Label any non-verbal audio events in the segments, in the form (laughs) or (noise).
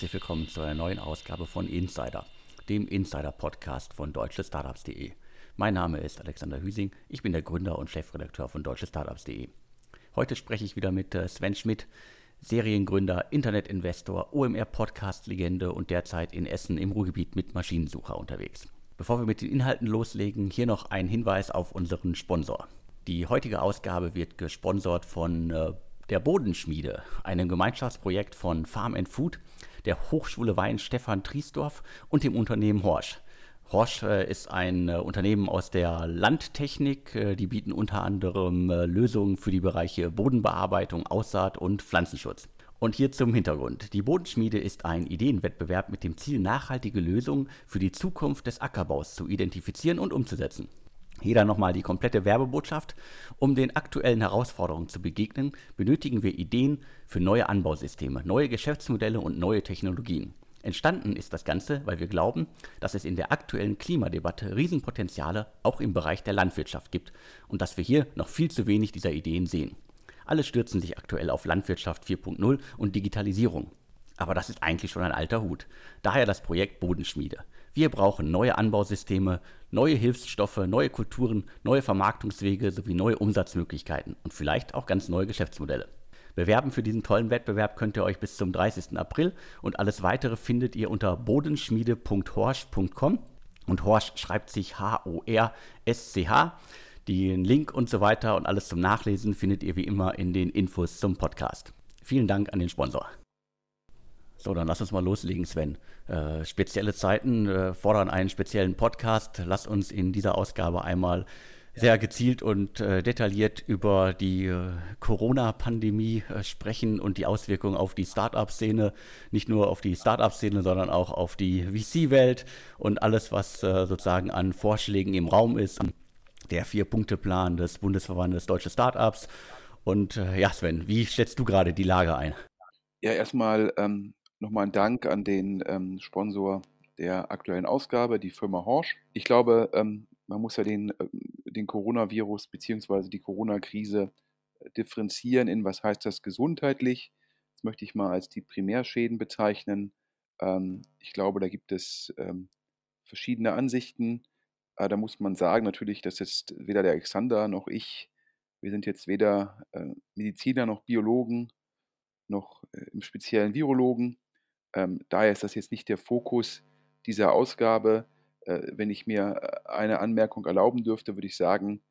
Herzlich willkommen zu einer neuen Ausgabe von Insider, dem Insider-Podcast von deutschestartups.de. Mein Name ist Alexander Hüsing, ich bin der Gründer und Chefredakteur von deutschestartups.de. Heute spreche ich wieder mit äh, Sven Schmidt, Seriengründer, Internetinvestor, OMR-Podcast-Legende und derzeit in Essen im Ruhrgebiet mit Maschinensucher unterwegs. Bevor wir mit den Inhalten loslegen, hier noch ein Hinweis auf unseren Sponsor. Die heutige Ausgabe wird gesponsert von äh, der Bodenschmiede, einem Gemeinschaftsprojekt von Farm and Food, der Hochschule Wein Stefan Triesdorf und dem Unternehmen Horsch. Horsch äh, ist ein äh, Unternehmen aus der Landtechnik. Äh, die bieten unter anderem Lösungen für die Bereiche Bodenbearbeitung, Aussaat und Pflanzenschutz. Und hier zum Hintergrund. Die Bodenschmiede ist ein Ideenwettbewerb mit dem Ziel, nachhaltige Lösungen für die Zukunft des Ackerbaus zu identifizieren und umzusetzen. Dann nochmal die komplette Werbebotschaft. Um den aktuellen Herausforderungen zu begegnen, benötigen wir Ideen für neue Anbausysteme, neue Geschäftsmodelle und neue Technologien. Entstanden ist das Ganze, weil wir glauben, dass es in der aktuellen Klimadebatte Riesenpotenziale auch im Bereich der Landwirtschaft gibt und dass wir hier noch viel zu wenig dieser Ideen sehen. Alle stürzen sich aktuell auf Landwirtschaft 4.0 und Digitalisierung. Aber das ist eigentlich schon ein alter Hut. Daher das Projekt Bodenschmiede. Wir brauchen neue Anbausysteme, neue Hilfsstoffe, neue Kulturen, neue Vermarktungswege sowie neue Umsatzmöglichkeiten und vielleicht auch ganz neue Geschäftsmodelle. Bewerben für diesen tollen Wettbewerb könnt ihr euch bis zum 30. April und alles weitere findet ihr unter bodenschmiede.horsch.com und Horsch schreibt sich H-O-R-S-C-H. Den Link und so weiter und alles zum Nachlesen findet ihr wie immer in den Infos zum Podcast. Vielen Dank an den Sponsor. So, dann lass uns mal loslegen, Sven. Äh, spezielle Zeiten äh, fordern einen speziellen Podcast. Lass uns in dieser Ausgabe einmal sehr gezielt und äh, detailliert über die äh, Corona-Pandemie äh, sprechen und die Auswirkungen auf die Start-up-Szene, nicht nur auf die Start-up-Szene, sondern auch auf die VC-Welt und alles, was äh, sozusagen an Vorschlägen im Raum ist. Der Vier-Punkte-Plan des Bundesverbandes Deutsche Start-ups. Und ja, Sven, wie schätzt du gerade die Lage ein? Ja, erstmal ähm, Nochmal ein Dank an den ähm, Sponsor der aktuellen Ausgabe, die Firma Horsch. Ich glaube, ähm, man muss ja den, äh, den Coronavirus bzw. die Corona-Krise äh, differenzieren in, was heißt das gesundheitlich. Das möchte ich mal als die Primärschäden bezeichnen. Ähm, ich glaube, da gibt es ähm, verschiedene Ansichten. Äh, da muss man sagen, natürlich, dass jetzt weder der Alexander noch ich, wir sind jetzt weder äh, Mediziner noch Biologen noch äh, im speziellen Virologen. Ähm, daher ist das jetzt nicht der Fokus dieser Ausgabe. Äh, wenn ich mir äh, eine Anmerkung erlauben dürfte, würde ich sagen,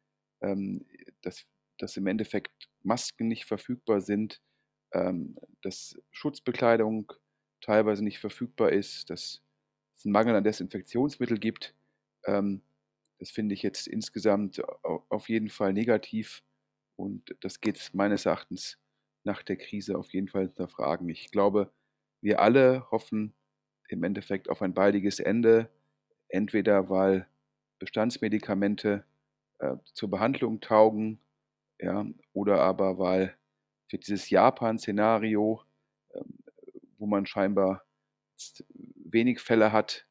ähm, dass, dass im Endeffekt Masken nicht verfügbar sind, ähm, dass Schutzbekleidung teilweise nicht verfügbar ist, dass es einen Mangel an Desinfektionsmittel gibt. Ähm, das finde ich jetzt insgesamt auf jeden Fall negativ und das geht meines Erachtens nach der Krise auf jeden Fall hinterfragen. Ich glaube, wir alle hoffen im Endeffekt auf ein baldiges Ende, entweder weil Bestandsmedikamente äh, zur Behandlung taugen, ja, oder aber weil für dieses Japan-Szenario, äh, wo man scheinbar wenig Fälle hat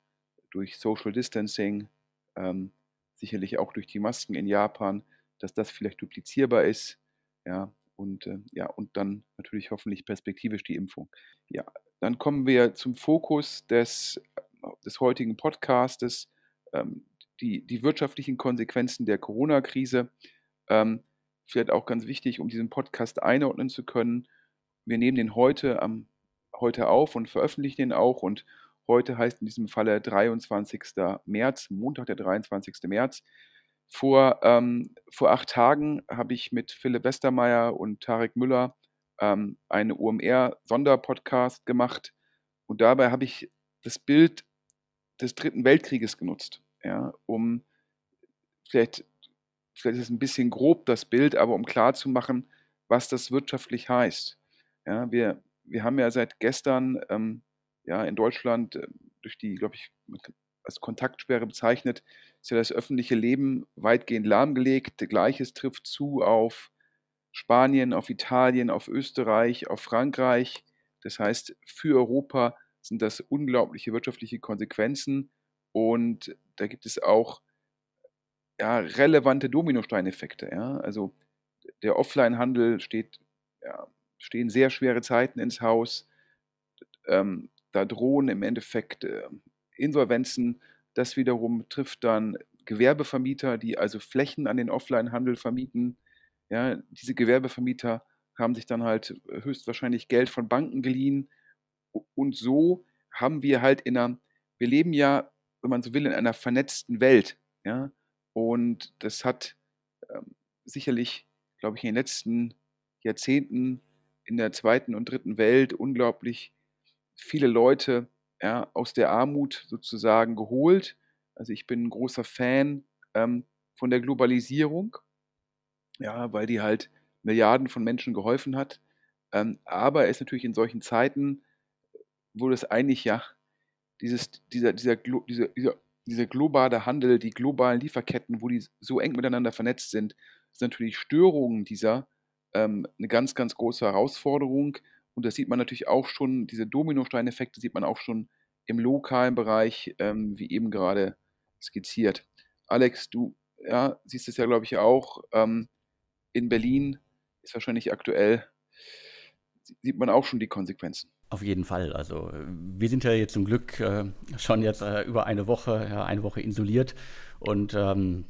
durch Social Distancing, ähm, sicherlich auch durch die Masken in Japan, dass das vielleicht duplizierbar ist, ja, und äh, ja, und dann natürlich hoffentlich perspektivisch die Impfung. Ja, dann kommen wir zum Fokus des, des heutigen Podcastes, ähm, die, die wirtschaftlichen Konsequenzen der Corona-Krise. Ähm, vielleicht auch ganz wichtig, um diesen Podcast einordnen zu können. Wir nehmen den heute, am, heute auf und veröffentlichen den auch. Und heute heißt in diesem Falle 23. März, Montag, der 23. März. Vor, ähm, vor acht Tagen habe ich mit Philipp Westermeier und Tarek Müller ähm, einen OMR-Sonderpodcast gemacht und dabei habe ich das Bild des Dritten Weltkrieges genutzt, ja, um vielleicht, vielleicht ist es ein bisschen grob das Bild, aber um klarzumachen, was das wirtschaftlich heißt. Ja, wir, wir haben ja seit gestern ähm, ja, in Deutschland äh, durch die, glaube ich, als Kontaktsperre bezeichnet, ist ja das öffentliche Leben weitgehend lahmgelegt. Gleiches trifft zu auf Spanien, auf Italien, auf Österreich, auf Frankreich. Das heißt, für Europa sind das unglaubliche wirtschaftliche Konsequenzen und da gibt es auch ja, relevante Dominosteineffekte. Ja? Also der Offline-Handel steht, ja, stehen sehr schwere Zeiten ins Haus. ähm, da drohen im Endeffekt äh, Insolvenzen. Das wiederum trifft dann Gewerbevermieter, die also Flächen an den Offline-Handel vermieten. Ja, diese Gewerbevermieter haben sich dann halt höchstwahrscheinlich Geld von Banken geliehen. Und so haben wir halt in einer, wir leben ja, wenn man so will, in einer vernetzten Welt. Ja? Und das hat ähm, sicherlich, glaube ich, in den letzten Jahrzehnten in der zweiten und dritten Welt unglaublich viele Leute ja, aus der Armut sozusagen geholt. Also ich bin ein großer Fan ähm, von der Globalisierung, ja, weil die halt Milliarden von Menschen geholfen hat. Ähm, aber es ist natürlich in solchen Zeiten, wo das eigentlich ja dieses, dieser, dieser, dieser, dieser, dieser globale Handel, die globalen Lieferketten, wo die so eng miteinander vernetzt sind, sind natürlich Störungen dieser ähm, eine ganz, ganz große Herausforderung. Und das sieht man natürlich auch schon, diese Dominosteineffekte sieht man auch schon im lokalen Bereich, ähm, wie eben gerade skizziert. Alex, du ja, siehst es ja, glaube ich, auch. Ähm, in Berlin ist wahrscheinlich aktuell, sieht man auch schon die Konsequenzen. Auf jeden Fall. Also wir sind ja jetzt zum Glück äh, schon jetzt äh, über eine Woche, ja, eine Woche isoliert und ähm,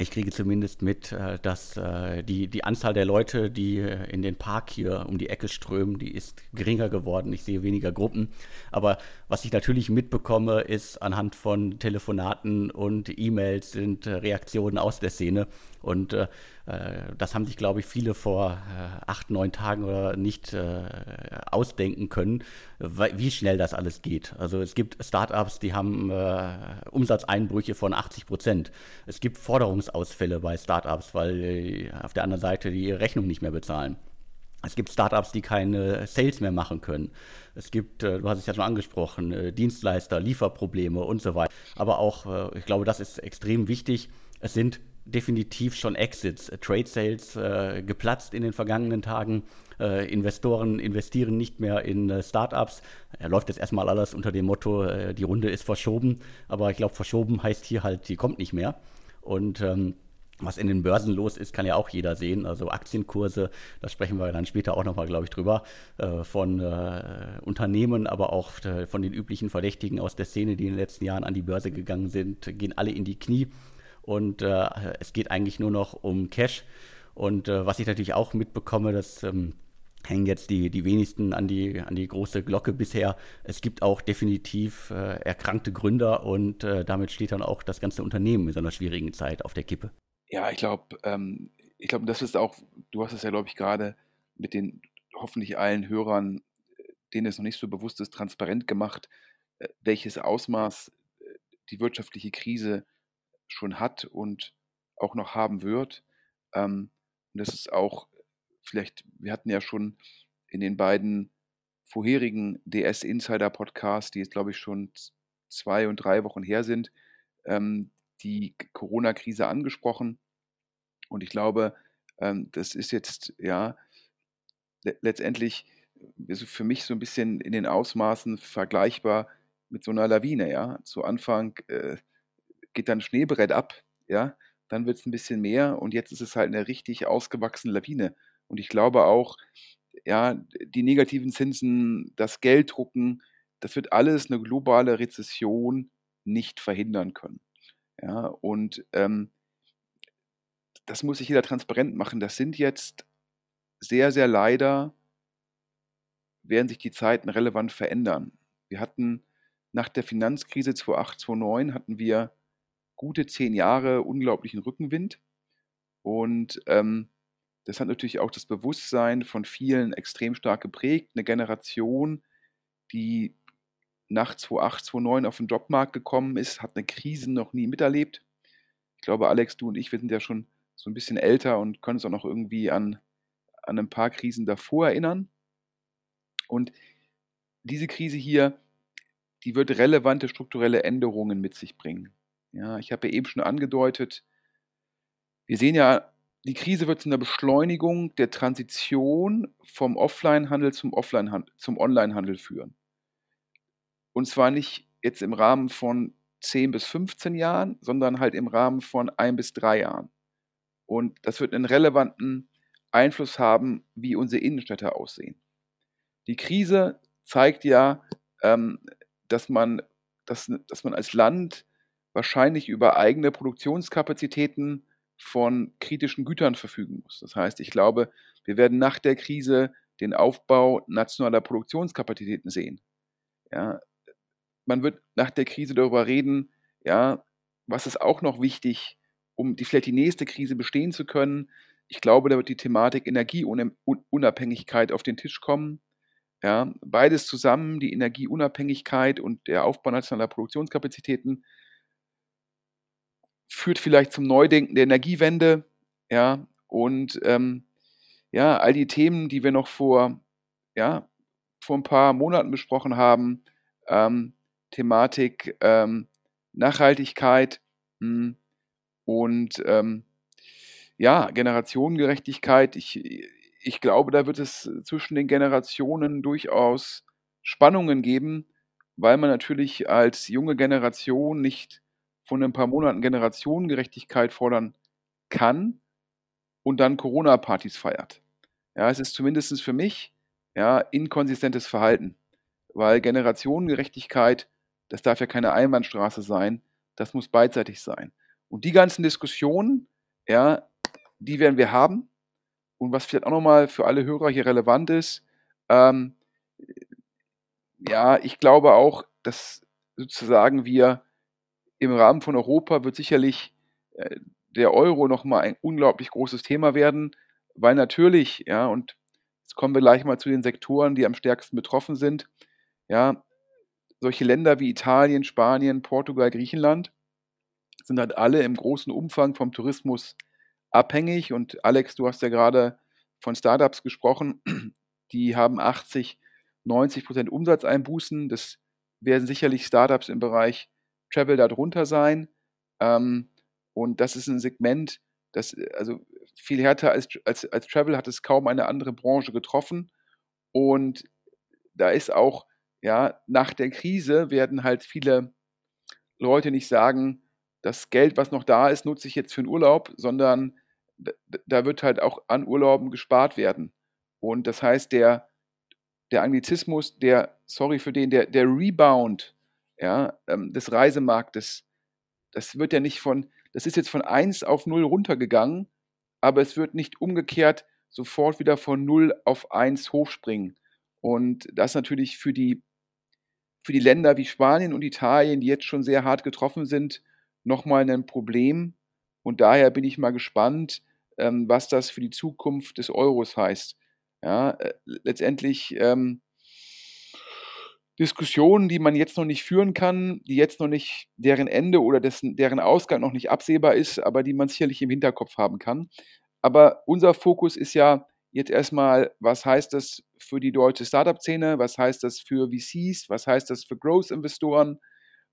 ich kriege zumindest mit, äh, dass äh, die, die Anzahl der Leute, die äh, in den Park hier um die Ecke strömen, die ist geringer geworden. Ich sehe weniger Gruppen. Aber was ich natürlich mitbekomme, ist anhand von Telefonaten und E-Mails sind Reaktionen aus der Szene. Und äh, das haben sich, glaube ich, viele vor äh, acht, neun Tagen oder nicht äh, ausdenken können, wie schnell das alles geht. Also es gibt Startups, die haben Umsatzeinbrüche von 80 Prozent. Es gibt Forderungsausfälle bei Startups, weil auf der anderen Seite die ihre Rechnung nicht mehr bezahlen. Es gibt Startups, die keine Sales mehr machen können. Es gibt, du hast es ja schon angesprochen, Dienstleister, Lieferprobleme und so weiter. Aber auch, ich glaube, das ist extrem wichtig. Es sind definitiv schon Exits, äh, Trade Sales äh, geplatzt in den vergangenen Tagen. Äh, Investoren investieren nicht mehr in äh, Startups. Er läuft jetzt erstmal alles unter dem Motto, äh, die Runde ist verschoben. Aber ich glaube, verschoben heißt hier halt, die kommt nicht mehr. Und ähm, was in den Börsen los ist, kann ja auch jeder sehen. Also Aktienkurse, da sprechen wir dann später auch nochmal, glaube ich, drüber, äh, von Unternehmen, aber auch von den üblichen Verdächtigen aus der Szene, die in den letzten Jahren an die Börse gegangen sind, gehen alle in die Knie und äh, es geht eigentlich nur noch um Cash. Und äh, was ich natürlich auch mitbekomme, das ähm, hängen jetzt die, die wenigsten an die, an die große Glocke bisher. Es gibt auch definitiv äh, erkrankte Gründer und äh, damit steht dann auch das ganze Unternehmen in so einer schwierigen Zeit auf der Kippe. Ja, ich glaube, ähm, ich glaube, das ist auch, du hast es ja, glaube ich, gerade mit den hoffentlich allen Hörern, denen es noch nicht so bewusst ist, transparent gemacht, äh, welches Ausmaß äh, die wirtschaftliche Krise schon hat und auch noch haben wird. Ähm, und das ist auch vielleicht, wir hatten ja schon in den beiden vorherigen DS Insider Podcasts, die jetzt glaube ich schon zwei und drei Wochen her sind, ähm, die Corona-Krise angesprochen. Und ich glaube, ähm, das ist jetzt ja le letztendlich für mich so ein bisschen in den Ausmaßen vergleichbar mit so einer Lawine. Ja, zu Anfang äh, geht dann Schneebrett ab, ja, dann wird es ein bisschen mehr und jetzt ist es halt eine richtig ausgewachsene Lawine. Und ich glaube auch, ja, die negativen Zinsen, das Gelddrucken, das wird alles eine globale Rezession nicht verhindern können. Ja, und ähm, das muss sich jeder transparent machen. Das sind jetzt sehr, sehr leider, werden sich die Zeiten relevant verändern. Wir hatten nach der Finanzkrise 2008, 2009 hatten wir gute zehn Jahre unglaublichen Rückenwind. Und ähm, das hat natürlich auch das Bewusstsein von vielen extrem stark geprägt. Eine Generation, die nach 2008, 2009 auf den Jobmarkt gekommen ist, hat eine Krise noch nie miterlebt. Ich glaube, Alex, du und ich, wir sind ja schon so ein bisschen älter und können uns auch noch irgendwie an, an ein paar Krisen davor erinnern. Und diese Krise hier, die wird relevante strukturelle Änderungen mit sich bringen. Ja, ich habe ja eben schon angedeutet, wir sehen ja, die Krise wird zu einer Beschleunigung der Transition vom Offline-Handel zum, Offline zum Online-Handel führen. Und zwar nicht jetzt im Rahmen von 10 bis 15 Jahren, sondern halt im Rahmen von 1 bis 3 Jahren. Und das wird einen relevanten Einfluss haben, wie unsere Innenstädte aussehen. Die Krise zeigt ja, ähm, dass, man, dass, dass man als Land wahrscheinlich über eigene Produktionskapazitäten von kritischen Gütern verfügen muss. Das heißt, ich glaube, wir werden nach der Krise den Aufbau nationaler Produktionskapazitäten sehen. Ja, man wird nach der Krise darüber reden, ja, was ist auch noch wichtig, um die, vielleicht die nächste Krise bestehen zu können. Ich glaube, da wird die Thematik Energieunabhängigkeit auf den Tisch kommen. Ja, beides zusammen, die Energieunabhängigkeit und der Aufbau nationaler Produktionskapazitäten, führt vielleicht zum Neudenken der Energiewende. Ja, und ähm, ja, all die Themen, die wir noch vor, ja, vor ein paar Monaten besprochen haben, ähm, Thematik ähm, Nachhaltigkeit mh, hm, und ähm, ja, Generationengerechtigkeit. Ich, ich glaube, da wird es zwischen den Generationen durchaus Spannungen geben, weil man natürlich als junge Generation nicht von ein paar Monaten Generationengerechtigkeit fordern kann und dann Corona-Partys feiert. Ja, es ist zumindest für mich ja, inkonsistentes Verhalten, weil Generationengerechtigkeit, das darf ja keine Einbahnstraße sein, das muss beidseitig sein. Und die ganzen Diskussionen, ja, die werden wir haben. Und was vielleicht auch nochmal für alle Hörer hier relevant ist, ähm, ja, ich glaube auch, dass sozusagen wir im Rahmen von Europa wird sicherlich äh, der Euro nochmal ein unglaublich großes Thema werden, weil natürlich, ja, und jetzt kommen wir gleich mal zu den Sektoren, die am stärksten betroffen sind, ja, solche Länder wie Italien, Spanien, Portugal, Griechenland sind halt alle im großen Umfang vom Tourismus abhängig. Und Alex, du hast ja gerade von Startups gesprochen, die haben 80, 90 Prozent Umsatzeinbußen. Das werden sicherlich Startups im Bereich Travel darunter sein. Ähm, und das ist ein Segment, das also viel härter als, als, als Travel hat es kaum eine andere Branche getroffen. Und da ist auch, ja, nach der Krise werden halt viele Leute nicht sagen, das Geld, was noch da ist, nutze ich jetzt für den Urlaub, sondern da wird halt auch an Urlauben gespart werden. Und das heißt, der, der Anglizismus, der, sorry für den, der, der Rebound ja, ähm, des Reisemarktes, das wird ja nicht von, das ist jetzt von 1 auf 0 runtergegangen, aber es wird nicht umgekehrt sofort wieder von 0 auf 1 hochspringen. Und das natürlich für die, für die Länder wie Spanien und Italien, die jetzt schon sehr hart getroffen sind, nochmal ein Problem. Und daher bin ich mal gespannt, ähm, was das für die Zukunft des Euros heißt. Ja, äh, letztendlich ähm, Diskussionen, die man jetzt noch nicht führen kann, die jetzt noch nicht deren Ende oder dessen, deren Ausgang noch nicht absehbar ist, aber die man sicherlich im Hinterkopf haben kann. Aber unser Fokus ist ja jetzt erstmal, was heißt das für die deutsche Startup-Szene, was heißt das für VCs, was heißt das für Growth-Investoren,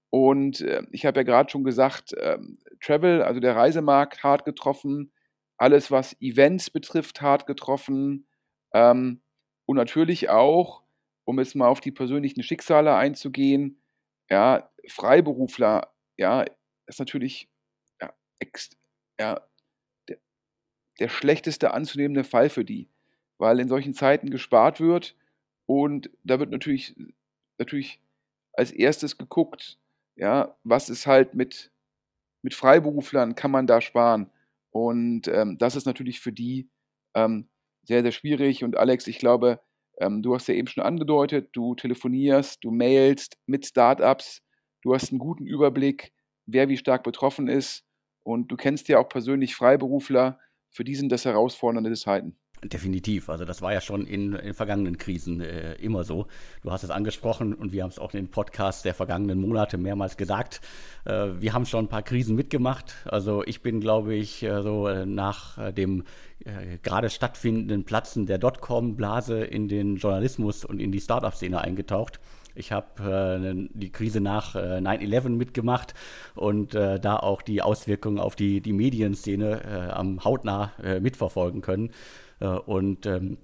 und äh, ich habe ja gerade schon gesagt, ähm, Travel, also der Reisemarkt, hart getroffen. Alles, was Events betrifft, hart getroffen. Ähm, und natürlich auch, um jetzt mal auf die persönlichen Schicksale einzugehen, ja, Freiberufler, ja, ist natürlich ja, ex, ja, der, der schlechteste anzunehmende Fall für die, weil in solchen Zeiten gespart wird und da wird natürlich, natürlich als erstes geguckt, ja, was ist halt mit, mit Freiberuflern, kann man da sparen? Und ähm, das ist natürlich für die ähm, sehr, sehr schwierig. Und Alex, ich glaube, ähm, du hast ja eben schon angedeutet, du telefonierst, du mailst mit Startups, du hast einen guten Überblick, wer wie stark betroffen ist. Und du kennst ja auch persönlich Freiberufler, für die sind das herausfordernde Zeiten. Definitiv. Also das war ja schon in, in vergangenen Krisen äh, immer so. Du hast es angesprochen und wir haben es auch in den Podcasts der vergangenen Monate mehrmals gesagt. Äh, wir haben schon ein paar Krisen mitgemacht. Also ich bin, glaube ich, äh, so äh, nach äh, dem äh, gerade stattfindenden Platzen der Dotcom-Blase in den Journalismus und in die Startup-Szene eingetaucht. Ich habe äh, die Krise nach äh, 9-11 mitgemacht und äh, da auch die Auswirkungen auf die, die Medienszene am hautnah mitverfolgen können. Äh, und ähm,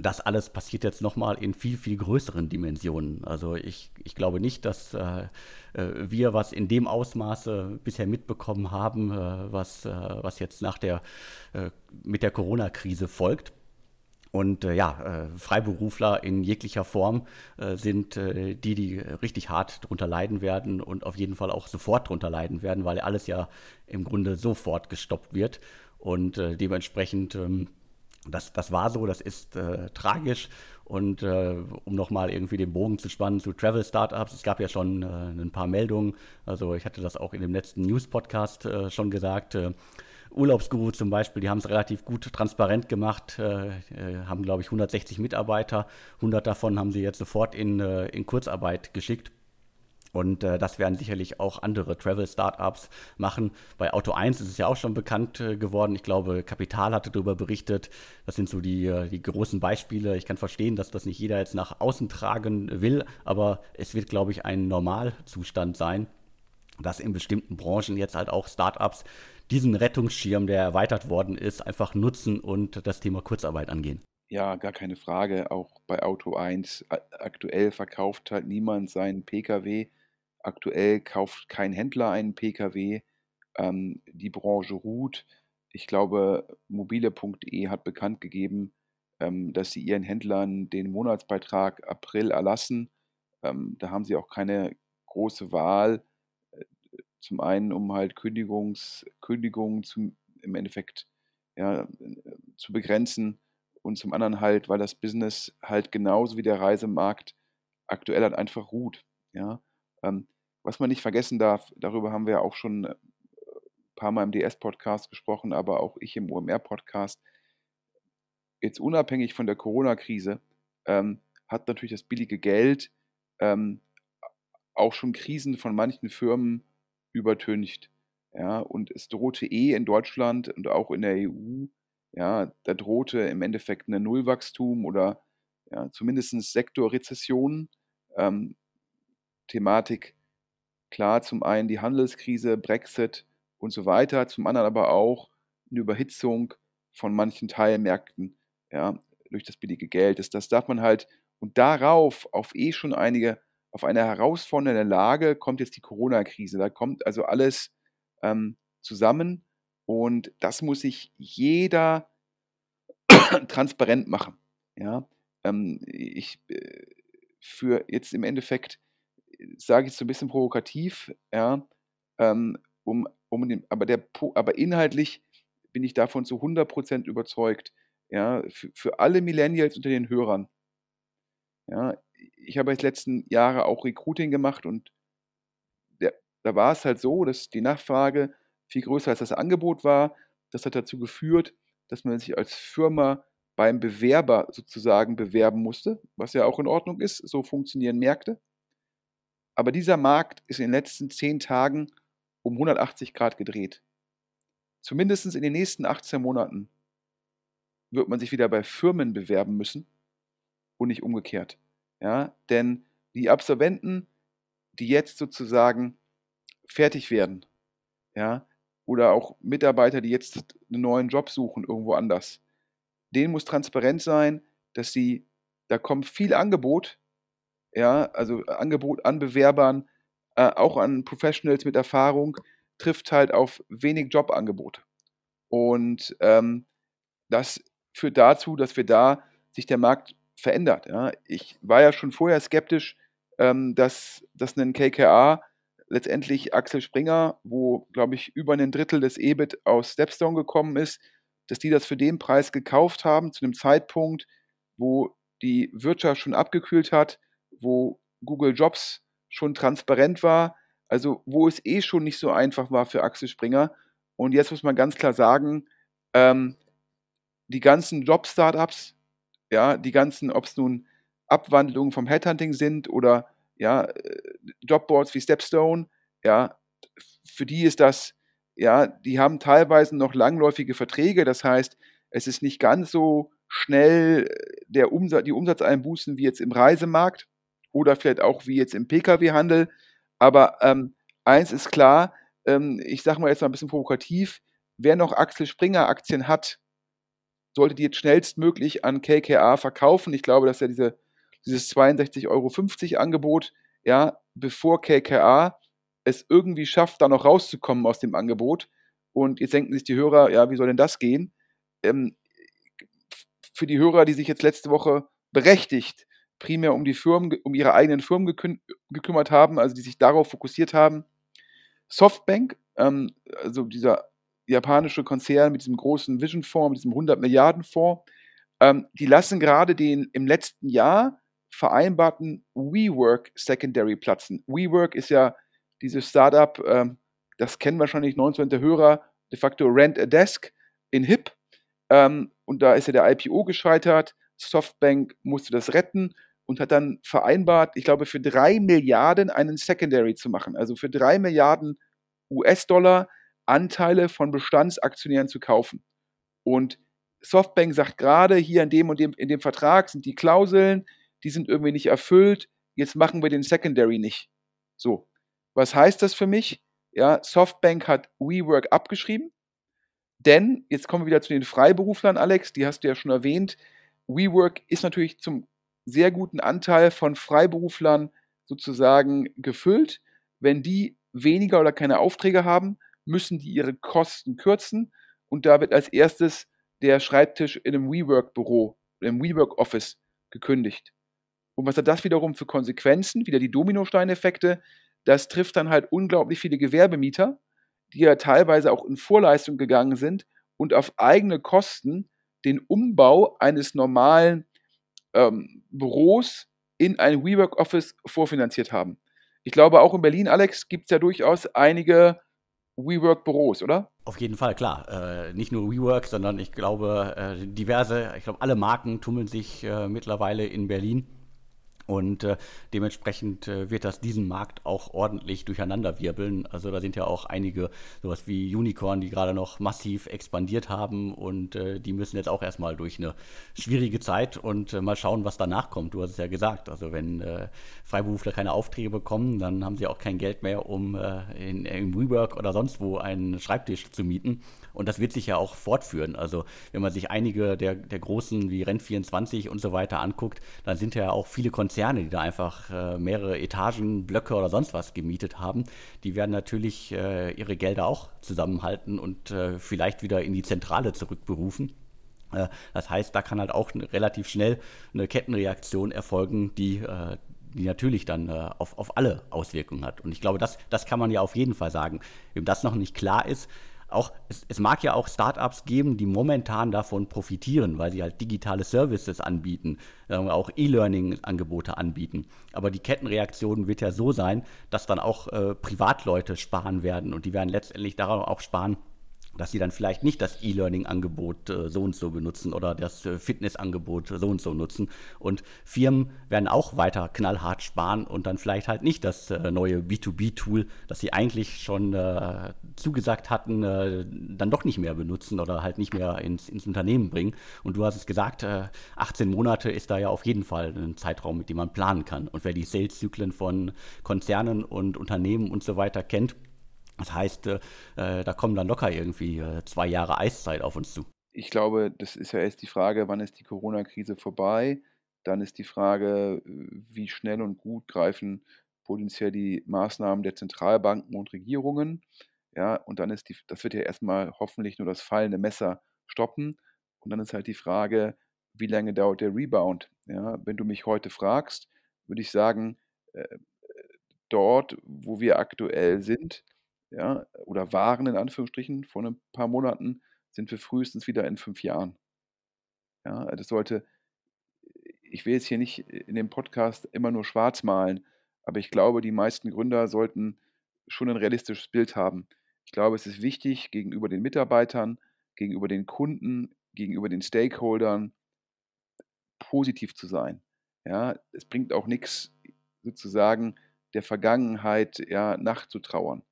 das alles passiert jetzt nochmal in viel, viel größeren Dimensionen. Also ich, ich glaube nicht, dass äh, äh, wir was in dem Ausmaße bisher mitbekommen haben, äh, was, äh, was jetzt nach der, äh, mit der Corona-Krise folgt. Und ja, Freiberufler in jeglicher Form sind die, die richtig hart drunter leiden werden und auf jeden Fall auch sofort drunter leiden werden, weil alles ja im Grunde sofort gestoppt wird. Und dementsprechend, ähm, das, das war so, das ist äh, tragisch. Und um nochmal irgendwie den Bogen zu spannen zu Travel Startups, es gab ja schon ein paar Meldungen. Also ich hatte das auch in dem letzten News-Podcast schon gesagt Urlaubsguru zum Beispiel, die haben es relativ gut transparent gemacht, äh, äh haben, glaube ich, 160 Mitarbeiter. 100 davon haben sie jetzt sofort in, äh, in Kurzarbeit geschickt. Und äh, das werden sicherlich auch andere Travel-Startups machen. Bei Auto 1 ist es ja auch schon bekannt äh, geworden. Ich glaube, Kapital hatte darüber berichtet. Das sind so die, äh, die großen Beispiele. Ich kann verstehen, dass das nicht jeder jetzt nach außen tragen will, aber es wird, glaube ich, ein Normalzustand sein, dass in bestimmten Branchen jetzt halt auch Startups diesen Rettungsschirm, der erweitert worden ist, einfach nutzen und das Thema Kurzarbeit angehen. Ja, gar keine Frage. Auch bei Auto 1 aktuell verkauft halt niemand seinen Pkw. Aktuell kauft kein Händler einen Pkw. Ähm, die Branche ruht. Ich glaube, mobile.de hat bekannt gegeben, ähm, dass sie ihren Händlern den Monatsbeitrag April erlassen. Ähm, da haben sie auch keine große Wahl. Zum einen, um halt Kündigungs Kündigungen zum im Endeffekt, ja, zu begrenzen und zum anderen halt, weil das Business halt genauso wie der Reisemarkt aktuell halt einfach ruht, ja. Ähm, was man nicht vergessen darf, darüber haben wir auch schon, ein äh, paar Mal im DS-Podcast gesprochen, aber auch ich im OMR-Podcast. Jetzt unabhängig von der Corona-Krise, ähm, hat natürlich das billige Geld, ähm, auch schon Krisen von manchen Firmen übertüncht. Ja, und es drohte eh in Deutschland und auch in der EU, ja, da drohte im Endeffekt eine Nullwachstum oder ja, zumindest Sektorrezession. Ähm, Thematik, klar, zum einen die Handelskrise, Brexit und so weiter, zum anderen aber auch eine Überhitzung von manchen Teilmärkten, ja, durch das billige Geld. Das, das darf man halt, und darauf, auf eh schon einige auf eine herausfordernde Lage kommt jetzt die Corona-Krise. Da kommt also alles ähm, zusammen und das muss sich jeder (coughs) transparent machen. Ja, ähm, ich äh, für jetzt im Endeffekt sage ich so ein bisschen provokativ, ja, ähm, um, um den, aber der, aber inhaltlich bin ich davon zu 100% überzeugt. Ja, für, für alle Millennials unter den Hörern. Ja, ich habe jetzt letzten Jahre auch Recruiting gemacht und der, da war es halt so, dass die Nachfrage viel größer als das Angebot war. Das hat dazu geführt, dass man sich als Firma beim Bewerber sozusagen bewerben musste, was ja auch in Ordnung ist. So funktionieren Märkte. Aber dieser Markt ist in den letzten zehn Tagen um 180 Grad gedreht. Zumindest in den nächsten 18 Monaten wird man sich wieder bei Firmen bewerben müssen und nicht umgekehrt. Ja, denn die Absolventen, die jetzt sozusagen fertig werden, ja, oder auch Mitarbeiter, die jetzt einen neuen Job suchen irgendwo anders, denen muss transparent sein, dass sie, da kommt viel Angebot, ja, also Angebot an Bewerbern, äh, auch an Professionals mit Erfahrung, trifft halt auf wenig Jobangebote. Und ähm, das führt dazu, dass wir da sich der Markt verändert. Ja. Ich war ja schon vorher skeptisch, ähm, dass, dass ein KKA letztendlich Axel Springer, wo, glaube ich, über ein Drittel des EBIT aus Stepstone gekommen ist, dass die das für den Preis gekauft haben, zu einem Zeitpunkt, wo die Wirtschaft schon abgekühlt hat, wo Google Jobs schon transparent war, also wo es eh schon nicht so einfach war für Axel Springer. Und jetzt muss man ganz klar sagen, ähm, die ganzen Job-Startups, ja, die ganzen, ob es nun Abwandlungen vom Headhunting sind oder ja, äh, Jobboards wie Stepstone, ja, für die ist das, ja, die haben teilweise noch langläufige Verträge, das heißt, es ist nicht ganz so schnell äh, der Umsatz, die Umsatzeinbußen wie jetzt im Reisemarkt oder vielleicht auch wie jetzt im Pkw-Handel. Aber ähm, eins ist klar, ähm, ich sage mal jetzt mal ein bisschen provokativ, wer noch Axel Springer Aktien hat, sollte die jetzt schnellstmöglich an KKA verkaufen. Ich glaube, dass ja diese, dieses 62,50 Euro Angebot, ja, bevor KKA es irgendwie schafft, da noch rauszukommen aus dem Angebot. Und jetzt denken sich die Hörer, ja, wie soll denn das gehen? Ähm, für die Hörer, die sich jetzt letzte Woche berechtigt primär um die Firmen, um ihre eigenen Firmen gekü gekümmert haben, also die sich darauf fokussiert haben. Softbank, ähm, also dieser japanische Konzern mit diesem großen Vision Fonds, mit diesem 100 Milliarden Fonds, ähm, die lassen gerade den im letzten Jahr vereinbarten WeWork Secondary platzen. WeWork ist ja dieses Startup, ähm, das kennen wahrscheinlich 19 der Hörer, de facto Rent a Desk in HIP. Ähm, und da ist ja der IPO gescheitert. Softbank musste das retten und hat dann vereinbart, ich glaube, für drei Milliarden einen Secondary zu machen. Also für drei Milliarden US-Dollar Anteile von Bestandsaktionären zu kaufen. Und Softbank sagt gerade hier in dem und dem, in dem Vertrag sind die Klauseln, die sind irgendwie nicht erfüllt, jetzt machen wir den Secondary nicht. So. Was heißt das für mich? Ja, Softbank hat WeWork abgeschrieben, denn, jetzt kommen wir wieder zu den Freiberuflern, Alex, die hast du ja schon erwähnt. WeWork ist natürlich zum sehr guten Anteil von Freiberuflern sozusagen gefüllt. Wenn die weniger oder keine Aufträge haben, müssen die ihre Kosten kürzen und da wird als erstes der Schreibtisch in einem WeWork-Büro, im WeWork-Office gekündigt. Und was hat das wiederum für Konsequenzen? Wieder die Dominosteineffekte. Das trifft dann halt unglaublich viele Gewerbemieter, die ja teilweise auch in Vorleistung gegangen sind und auf eigene Kosten den Umbau eines normalen ähm, Büros in ein WeWork Office vorfinanziert haben. Ich glaube, auch in Berlin, Alex, gibt es ja durchaus einige WeWork-Büros, oder? Auf jeden Fall, klar. Äh, nicht nur WeWork, sondern ich glaube, äh, diverse, ich glaube, alle Marken tummeln sich äh, mittlerweile in Berlin. Und äh, dementsprechend äh, wird das diesen Markt auch ordentlich durcheinanderwirbeln. Also da sind ja auch einige, sowas wie Unicorn, die gerade noch massiv expandiert haben und äh, die müssen jetzt auch erstmal durch eine schwierige Zeit und äh, mal schauen, was danach kommt. Du hast es ja gesagt. Also wenn äh, Freiberufler keine Aufträge bekommen, dann haben sie auch kein Geld mehr, um äh, in, in WeWork oder sonst wo einen Schreibtisch zu mieten. Und das wird sich ja auch fortführen. Also wenn man sich einige der, der großen wie Rent24 und so weiter anguckt, dann sind ja auch viele Konzerne, die da einfach äh, mehrere Etagen, Blöcke oder sonst was gemietet haben. Die werden natürlich äh, ihre Gelder auch zusammenhalten und äh, vielleicht wieder in die Zentrale zurückberufen. Äh, das heißt, da kann halt auch relativ schnell eine Kettenreaktion erfolgen, die äh, die natürlich dann äh, auf, auf alle Auswirkungen hat. Und ich glaube, das, das kann man ja auf jeden Fall sagen. Wenn das noch nicht klar ist, auch, es, es, mag ja auch Startups geben, die momentan davon profitieren, weil sie halt digitale Services anbieten, äh, auch E-Learning-Angebote anbieten. Aber die Kettenreaktion wird ja so sein, dass dann auch äh, Privatleute sparen werden und die werden letztendlich darauf auch sparen, dass sie dann vielleicht nicht das E-Learning-Angebot äh, so und so benutzen oder das äh, Fitness-Angebot so und so nutzen. Und Firmen werden auch weiter knallhart sparen und dann vielleicht halt nicht das äh, neue B2B-Tool, das sie eigentlich schon äh, zugesagt hatten, äh, dann doch nicht mehr benutzen oder halt nicht mehr ins, ins Unternehmen bringen. Und du hast es gesagt, 18 äh, Monate ist da ja auf jeden Fall ein Zeitraum, mit dem man planen kann. Und wer die Sales-Zyklen von Konzernen und Unternehmen und so weiter kennt, das heißt, äh, da kommen dann locker irgendwie äh, zwei Jahre Eiszeit auf uns zu. Ich glaube, das ist ja erst die Frage, wann ist die Corona-Krise vorbei? Dann ist die Frage, wie schnell und gut greifen potenziell die Maßnahmen der Zentralbanken und Regierungen. Ja, und dann ist die, das wird ja erstmal hoffentlich nur das fallende Messer stoppen. Und dann ist halt die Frage, wie lange dauert der Rebound? Ja, wenn du mich heute fragst, würde ich sagen, äh, dort, wo wir aktuell sind, ja, oder waren in Anführungsstrichen vor ein paar Monaten, sind wir frühestens wieder in fünf Jahren. Ja, das sollte, ich will jetzt hier nicht in dem Podcast immer nur schwarz malen, aber ich glaube, die meisten Gründer sollten schon ein realistisches Bild haben. Ich glaube, es ist wichtig, gegenüber den Mitarbeitern, gegenüber den Kunden, gegenüber den Stakeholdern positiv zu sein. Ja, es bringt auch nichts, sozusagen der Vergangenheit ja, nachzutrauern.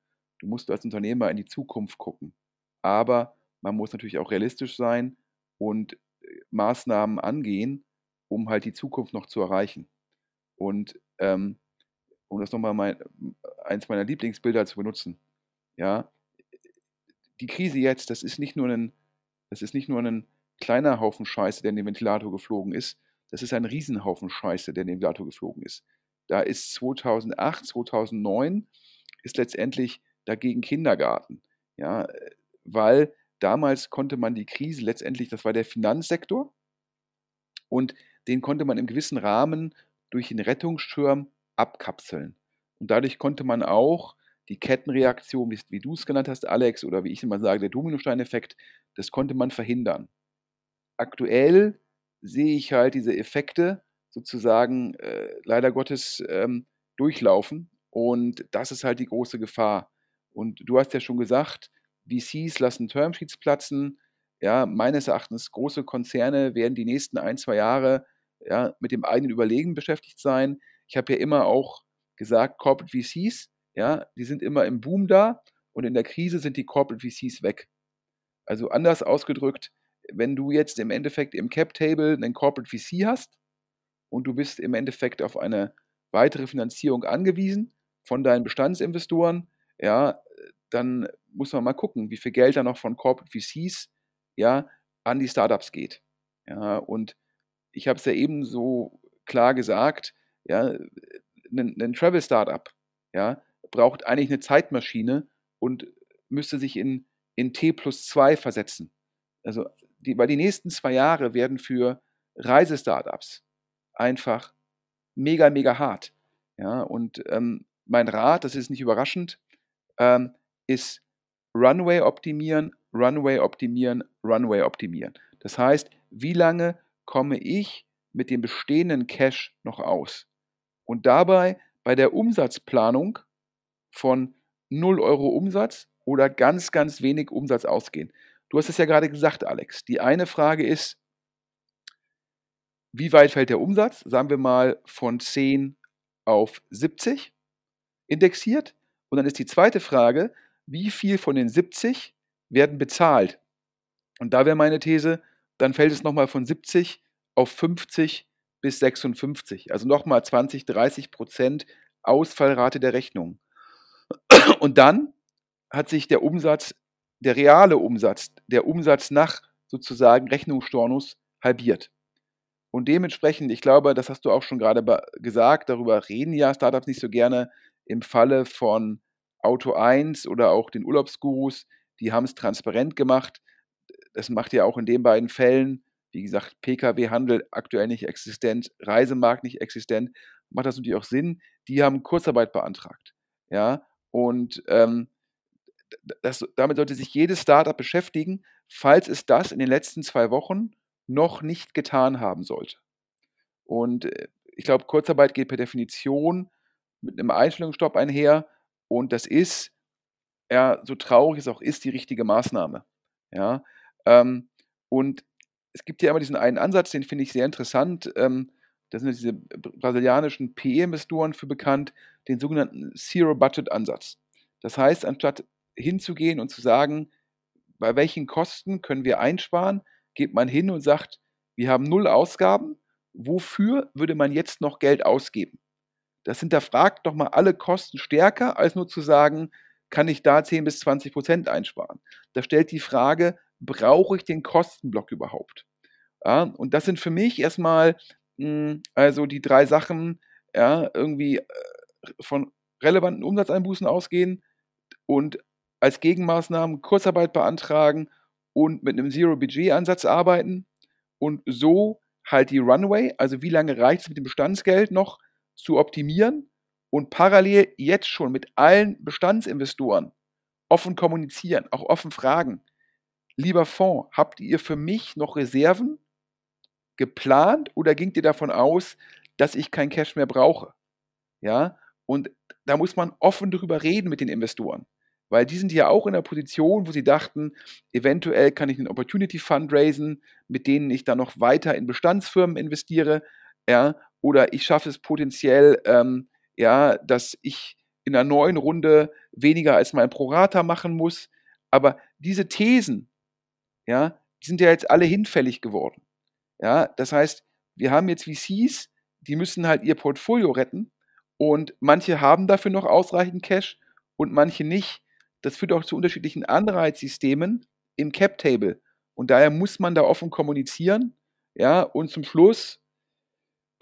Du musst als Unternehmer in die Zukunft gucken. Aber man muss natürlich auch realistisch sein und äh, Maßnahmen angehen, um halt die Zukunft noch zu erreichen. Und ähm, um das nochmal mein, eins meiner Lieblingsbilder zu benutzen, ja, die Krise jetzt, das ist nicht nur ein, das ist nicht nur ein kleiner Haufen Scheiße, der in den Ventilator geflogen ist, das ist ein Riesenhaufen Scheiße, der in den Ventilator geflogen ist. Da ist 2008, 2009 ist letztendlich dagegen Kindergarten. Ja, weil damals konnte man die Krise letztendlich, das war der Finanzsektor, Und den konnte man im gewissen Rahmen durch den Rettungsschirm abkapseln. Und dadurch konnte man auch die Kettenreaktion, wie, wie du es genannt hast, Alex, oder wie ich immer sage, der Dominosteineffekt, das konnte man verhindern. Aktuell sehe ich halt diese Effekte sozusagen äh, leider Gottes ähm, durchlaufen und das ist halt die große Gefahr. Und du hast ja schon gesagt, VCs lassen Termsheets platzen. Ja, meines Erachtens große Konzerne werden die nächsten ein, zwei Jahre ja, mit dem eigenen Überlegen beschäftigt sein. Ich habe ja immer auch gesagt, Corporate VCs, ja, die sind immer im Boom da und in der Krise sind die Corporate VCs weg. Also anders ausgedrückt, wenn du jetzt im Endeffekt im Cap Table einen Corporate VC hast und du bist im Endeffekt auf eine weitere Finanzierung angewiesen von deinen Bestandsinvestoren, ja, dann muss man mal gucken, wie viel Geld da noch von Corporate VCs ja, an die Startups geht. Ja, und ich habe es ja eben so klar gesagt, ja, ein, ein Travel-Startup ja, braucht eigentlich eine Zeitmaschine und müsste sich in, in T plus 2 versetzen. Also, die, weil die nächsten zwei Jahre werden für Reisestartups einfach mega, mega hart. Ja, und ähm, mein Rat, das ist nicht überraschend, ähm, ist Runway optimieren, Runway optimieren, Runway optimieren. Das heißt, wie lange komme ich mit dem bestehenden Cash noch aus? Und dabei bei der Umsatzplanung von 0 Euro Umsatz oder ganz, ganz wenig Umsatz ausgehen. Du hast es ja gerade gesagt, Alex. Die eine Frage ist, wie weit fällt der Umsatz? Sagen wir mal von 10 auf 70 indexiert. Und dann ist die zweite Frage, wie viel von den 70 werden bezahlt? Und da wäre meine These, dann fällt es nochmal von 70 auf 50 bis 56. Also nochmal 20, 30 Prozent Ausfallrate der Rechnung. Und dann hat sich der Umsatz, der reale Umsatz, der Umsatz nach sozusagen Rechnungsstornus halbiert. Und dementsprechend, ich glaube, das hast du auch schon gerade gesagt, darüber reden ja Startups nicht so gerne. Im Falle von Auto 1 oder auch den Urlaubsgurus, die haben es transparent gemacht. Das macht ja auch in den beiden Fällen, wie gesagt, Pkw-Handel aktuell nicht existent, Reisemarkt nicht existent, macht das natürlich auch Sinn. Die haben Kurzarbeit beantragt. Ja, und ähm, das, damit sollte sich jedes Startup beschäftigen, falls es das in den letzten zwei Wochen noch nicht getan haben sollte. Und äh, ich glaube, Kurzarbeit geht per Definition mit einem Einstellungsstopp einher und das ist, ja, so traurig es auch ist, die richtige Maßnahme. Ja, ähm, und es gibt ja immer diesen einen Ansatz, den finde ich sehr interessant. Ähm, da sind diese brasilianischen PE-Investoren für bekannt, den sogenannten Zero-Budget-Ansatz. Das heißt, anstatt hinzugehen und zu sagen, bei welchen Kosten können wir einsparen, geht man hin und sagt, wir haben null Ausgaben, wofür würde man jetzt noch Geld ausgeben? Das hinterfragt doch mal alle Kosten stärker, als nur zu sagen, kann ich da 10 bis 20 Prozent einsparen? Das stellt die Frage, brauche ich den Kostenblock überhaupt? Ja, und das sind für mich erstmal mh, hm, also die drei Sachen, ja, irgendwie äh, von relevanten Umsatzeinbußen ausgehen und als Gegenmaßnahmen Kurzarbeit beantragen und mit einem Zero-Budget-Ansatz arbeiten und so halt die Runway, also wie lange reicht es mit dem Bestandsgeld noch, zu optimieren und parallel jetzt schon mit allen Bestandsinvestoren offen kommunizieren, auch offen fragen. Lieber Fonds, habt ihr für mich noch Reserven geplant oder gingt ihr davon aus, dass ich kein Cash mehr brauche? Ja, und da muss man offen darüber reden mit den Investoren weil die sind ja auch in der Position, wo sie dachten, eventuell kann ich einen Opportunity Fund raisen, mit denen ich dann noch weiter in Bestandsfirmen investiere, ja, oder ich schaffe es potenziell, ähm, ja, dass ich in einer neuen Runde weniger als mein Prorata machen muss. Aber diese Thesen, ja, die sind ja jetzt alle hinfällig geworden. Ja, das heißt, wir haben jetzt VCs, die müssen halt ihr Portfolio retten und manche haben dafür noch ausreichend Cash und manche nicht das führt auch zu unterschiedlichen Anreizsystemen im Cap-Table. Und daher muss man da offen kommunizieren. Ja, und zum Schluss,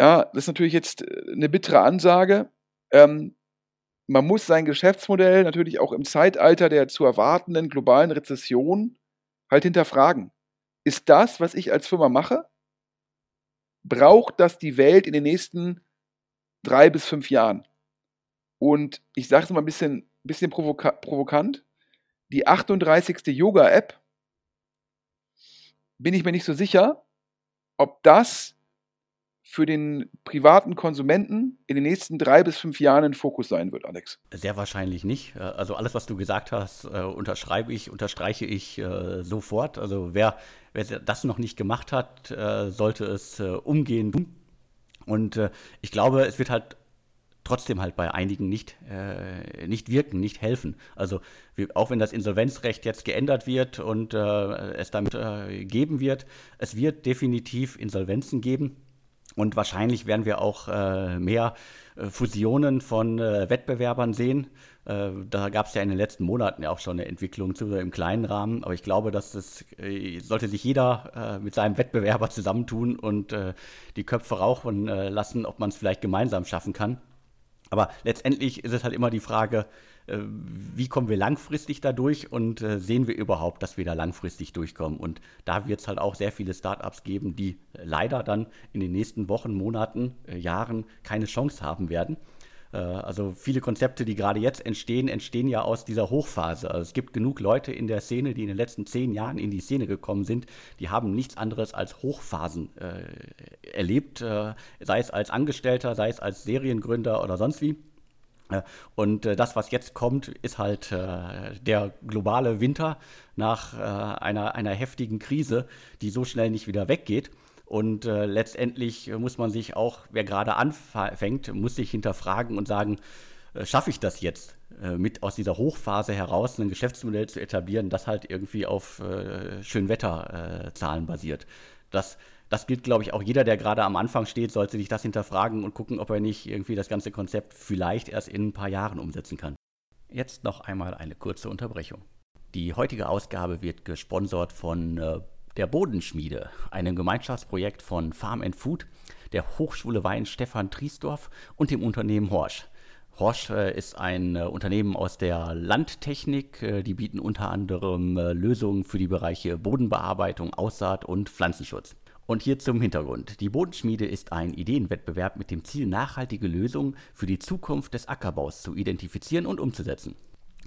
ja, das ist natürlich jetzt äh, eine bittere Ansage. Ähm, man muss sein Geschäftsmodell natürlich auch im Zeitalter der zu erwartenden globalen Rezession halt hinterfragen. Ist das, was ich als Firma mache, braucht das die Welt in den nächsten drei bis fünf Jahren? Und ich sage es mal ein bisschen, bisschen provoka provokant, die 38. Yoga-App, bin ich mir nicht so sicher, ob das für den privaten Konsumenten in den nächsten drei bis fünf Jahren ein Fokus sein wird, Alex? Sehr wahrscheinlich nicht. Äh, also alles, was du gesagt hast, äh, unterschreibe ich, unterstreiche ich äh, sofort. Also wer, wer das noch nicht gemacht hat, sollte es umgehend tun. Und ich glaube, es wird halt trotzdem halt bei einigen nicht, äh, nicht wirken, nicht helfen. Also wir, auch wenn das Insolvenzrecht jetzt geändert wird und äh, es damit äh, geben wird, es wird definitiv Insolvenzen geben. Und wahrscheinlich werden wir auch äh, mehr äh, Fusionen von äh, Wettbewerbern sehen. Äh, da gab es ja in den letzten Monaten ja auch schon eine Entwicklung zu, im kleinen Rahmen. Aber ich glaube, dass das äh, sollte sich jeder äh, mit seinem Wettbewerber zusammentun und die Köpfe rauchen lassen, ob man es vielleicht gemeinsam schaffen kann. Aber letztendlich ist es halt immer die Frage, äh, wie kommen wir langfristig da durch und äh, sehen wir überhaupt, dass wir da langfristig durchkommen. Und da wird es halt auch sehr viele Startups geben, die leider dann in den nächsten Wochen, Monaten, äh, Jahren keine Chance haben werden. Also viele Konzepte, die gerade jetzt entstehen, entstehen ja aus dieser Hochphase. Also es gibt genug Leute in der Szene, die in den letzten zehn Jahren in die Szene gekommen sind, die haben nichts anderes als Hochphasen äh, erlebt, äh, sei es als Angestellter, sei es als Seriengründer oder sonst wie. Und äh, das, was jetzt kommt, ist halt äh, der globale Winter nach äh, einer, einer heftigen Krise, die so schnell nicht wieder weggeht. Und äh, letztendlich muss man sich auch, wer gerade anfängt, muss sich hinterfragen und sagen, äh, schaffe ich das jetzt, äh, mit aus dieser Hochphase heraus ein Geschäftsmodell zu etablieren, das halt irgendwie auf Schönwetterzahlen basiert. Das das gilt, glaube ich, auch jeder, der gerade am Anfang steht, sollte sich das hinterfragen und gucken, ob er nicht irgendwie das ganze Konzept vielleicht erst in ein paar Jahren umsetzen kann. Jetzt noch einmal eine kurze Unterbrechung. Die heutige Ausgabe wird gesponsert von äh, der Bodenschmiede, einem Gemeinschaftsprojekt von Farm and Food, der Hochschule Wein Stefan Triesdorf und dem Unternehmen Horsch. Horsch äh, ist ein äh, Unternehmen aus der Landtechnik. Äh, die bieten unter anderem äh, Lösungen für die Bereiche Bodenbearbeitung, Aussaat und Pflanzenschutz. Und hier zum Hintergrund. Die Bodenschmiede ist ein Ideenwettbewerb mit dem Ziel, nachhaltige Lösungen für die Zukunft des Ackerbaus zu identifizieren und umzusetzen.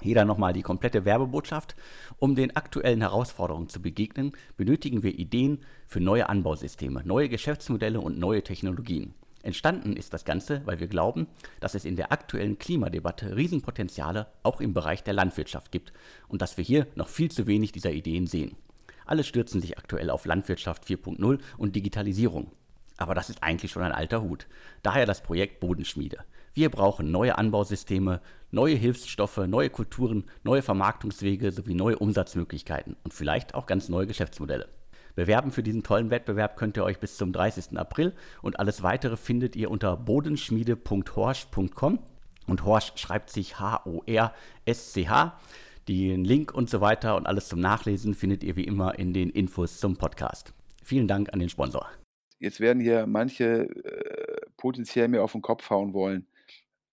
Hier dann nochmal die komplette Werbebotschaft. Um den aktuellen Herausforderungen zu begegnen, benötigen wir Ideen für neue Anbausysteme, neue Geschäftsmodelle und neue Technologien. Entstanden ist das Ganze, weil wir glauben, dass es in der aktuellen Klimadebatte Riesenpotenziale auch im Bereich der Landwirtschaft gibt und dass wir hier noch viel zu wenig dieser Ideen sehen. Alle stürzen sich aktuell auf Landwirtschaft 4.0 und Digitalisierung. Aber das ist eigentlich schon ein alter Hut. Daher das Projekt Bodenschmiede. Wir brauchen neue Anbausysteme, neue Hilfsstoffe, neue Kulturen, neue Vermarktungswege sowie neue Umsatzmöglichkeiten und vielleicht auch ganz neue Geschäftsmodelle. Bewerben für diesen tollen Wettbewerb könnt ihr euch bis zum 30. April und alles weitere findet ihr unter bodenschmiede.horsch.com und Horsch schreibt sich H-O-R-S-C-H. Den Link und so weiter und alles zum Nachlesen findet ihr wie immer in den Infos zum Podcast. Vielen Dank an den Sponsor. Jetzt werden hier manche äh, potenziell mir auf den Kopf hauen wollen.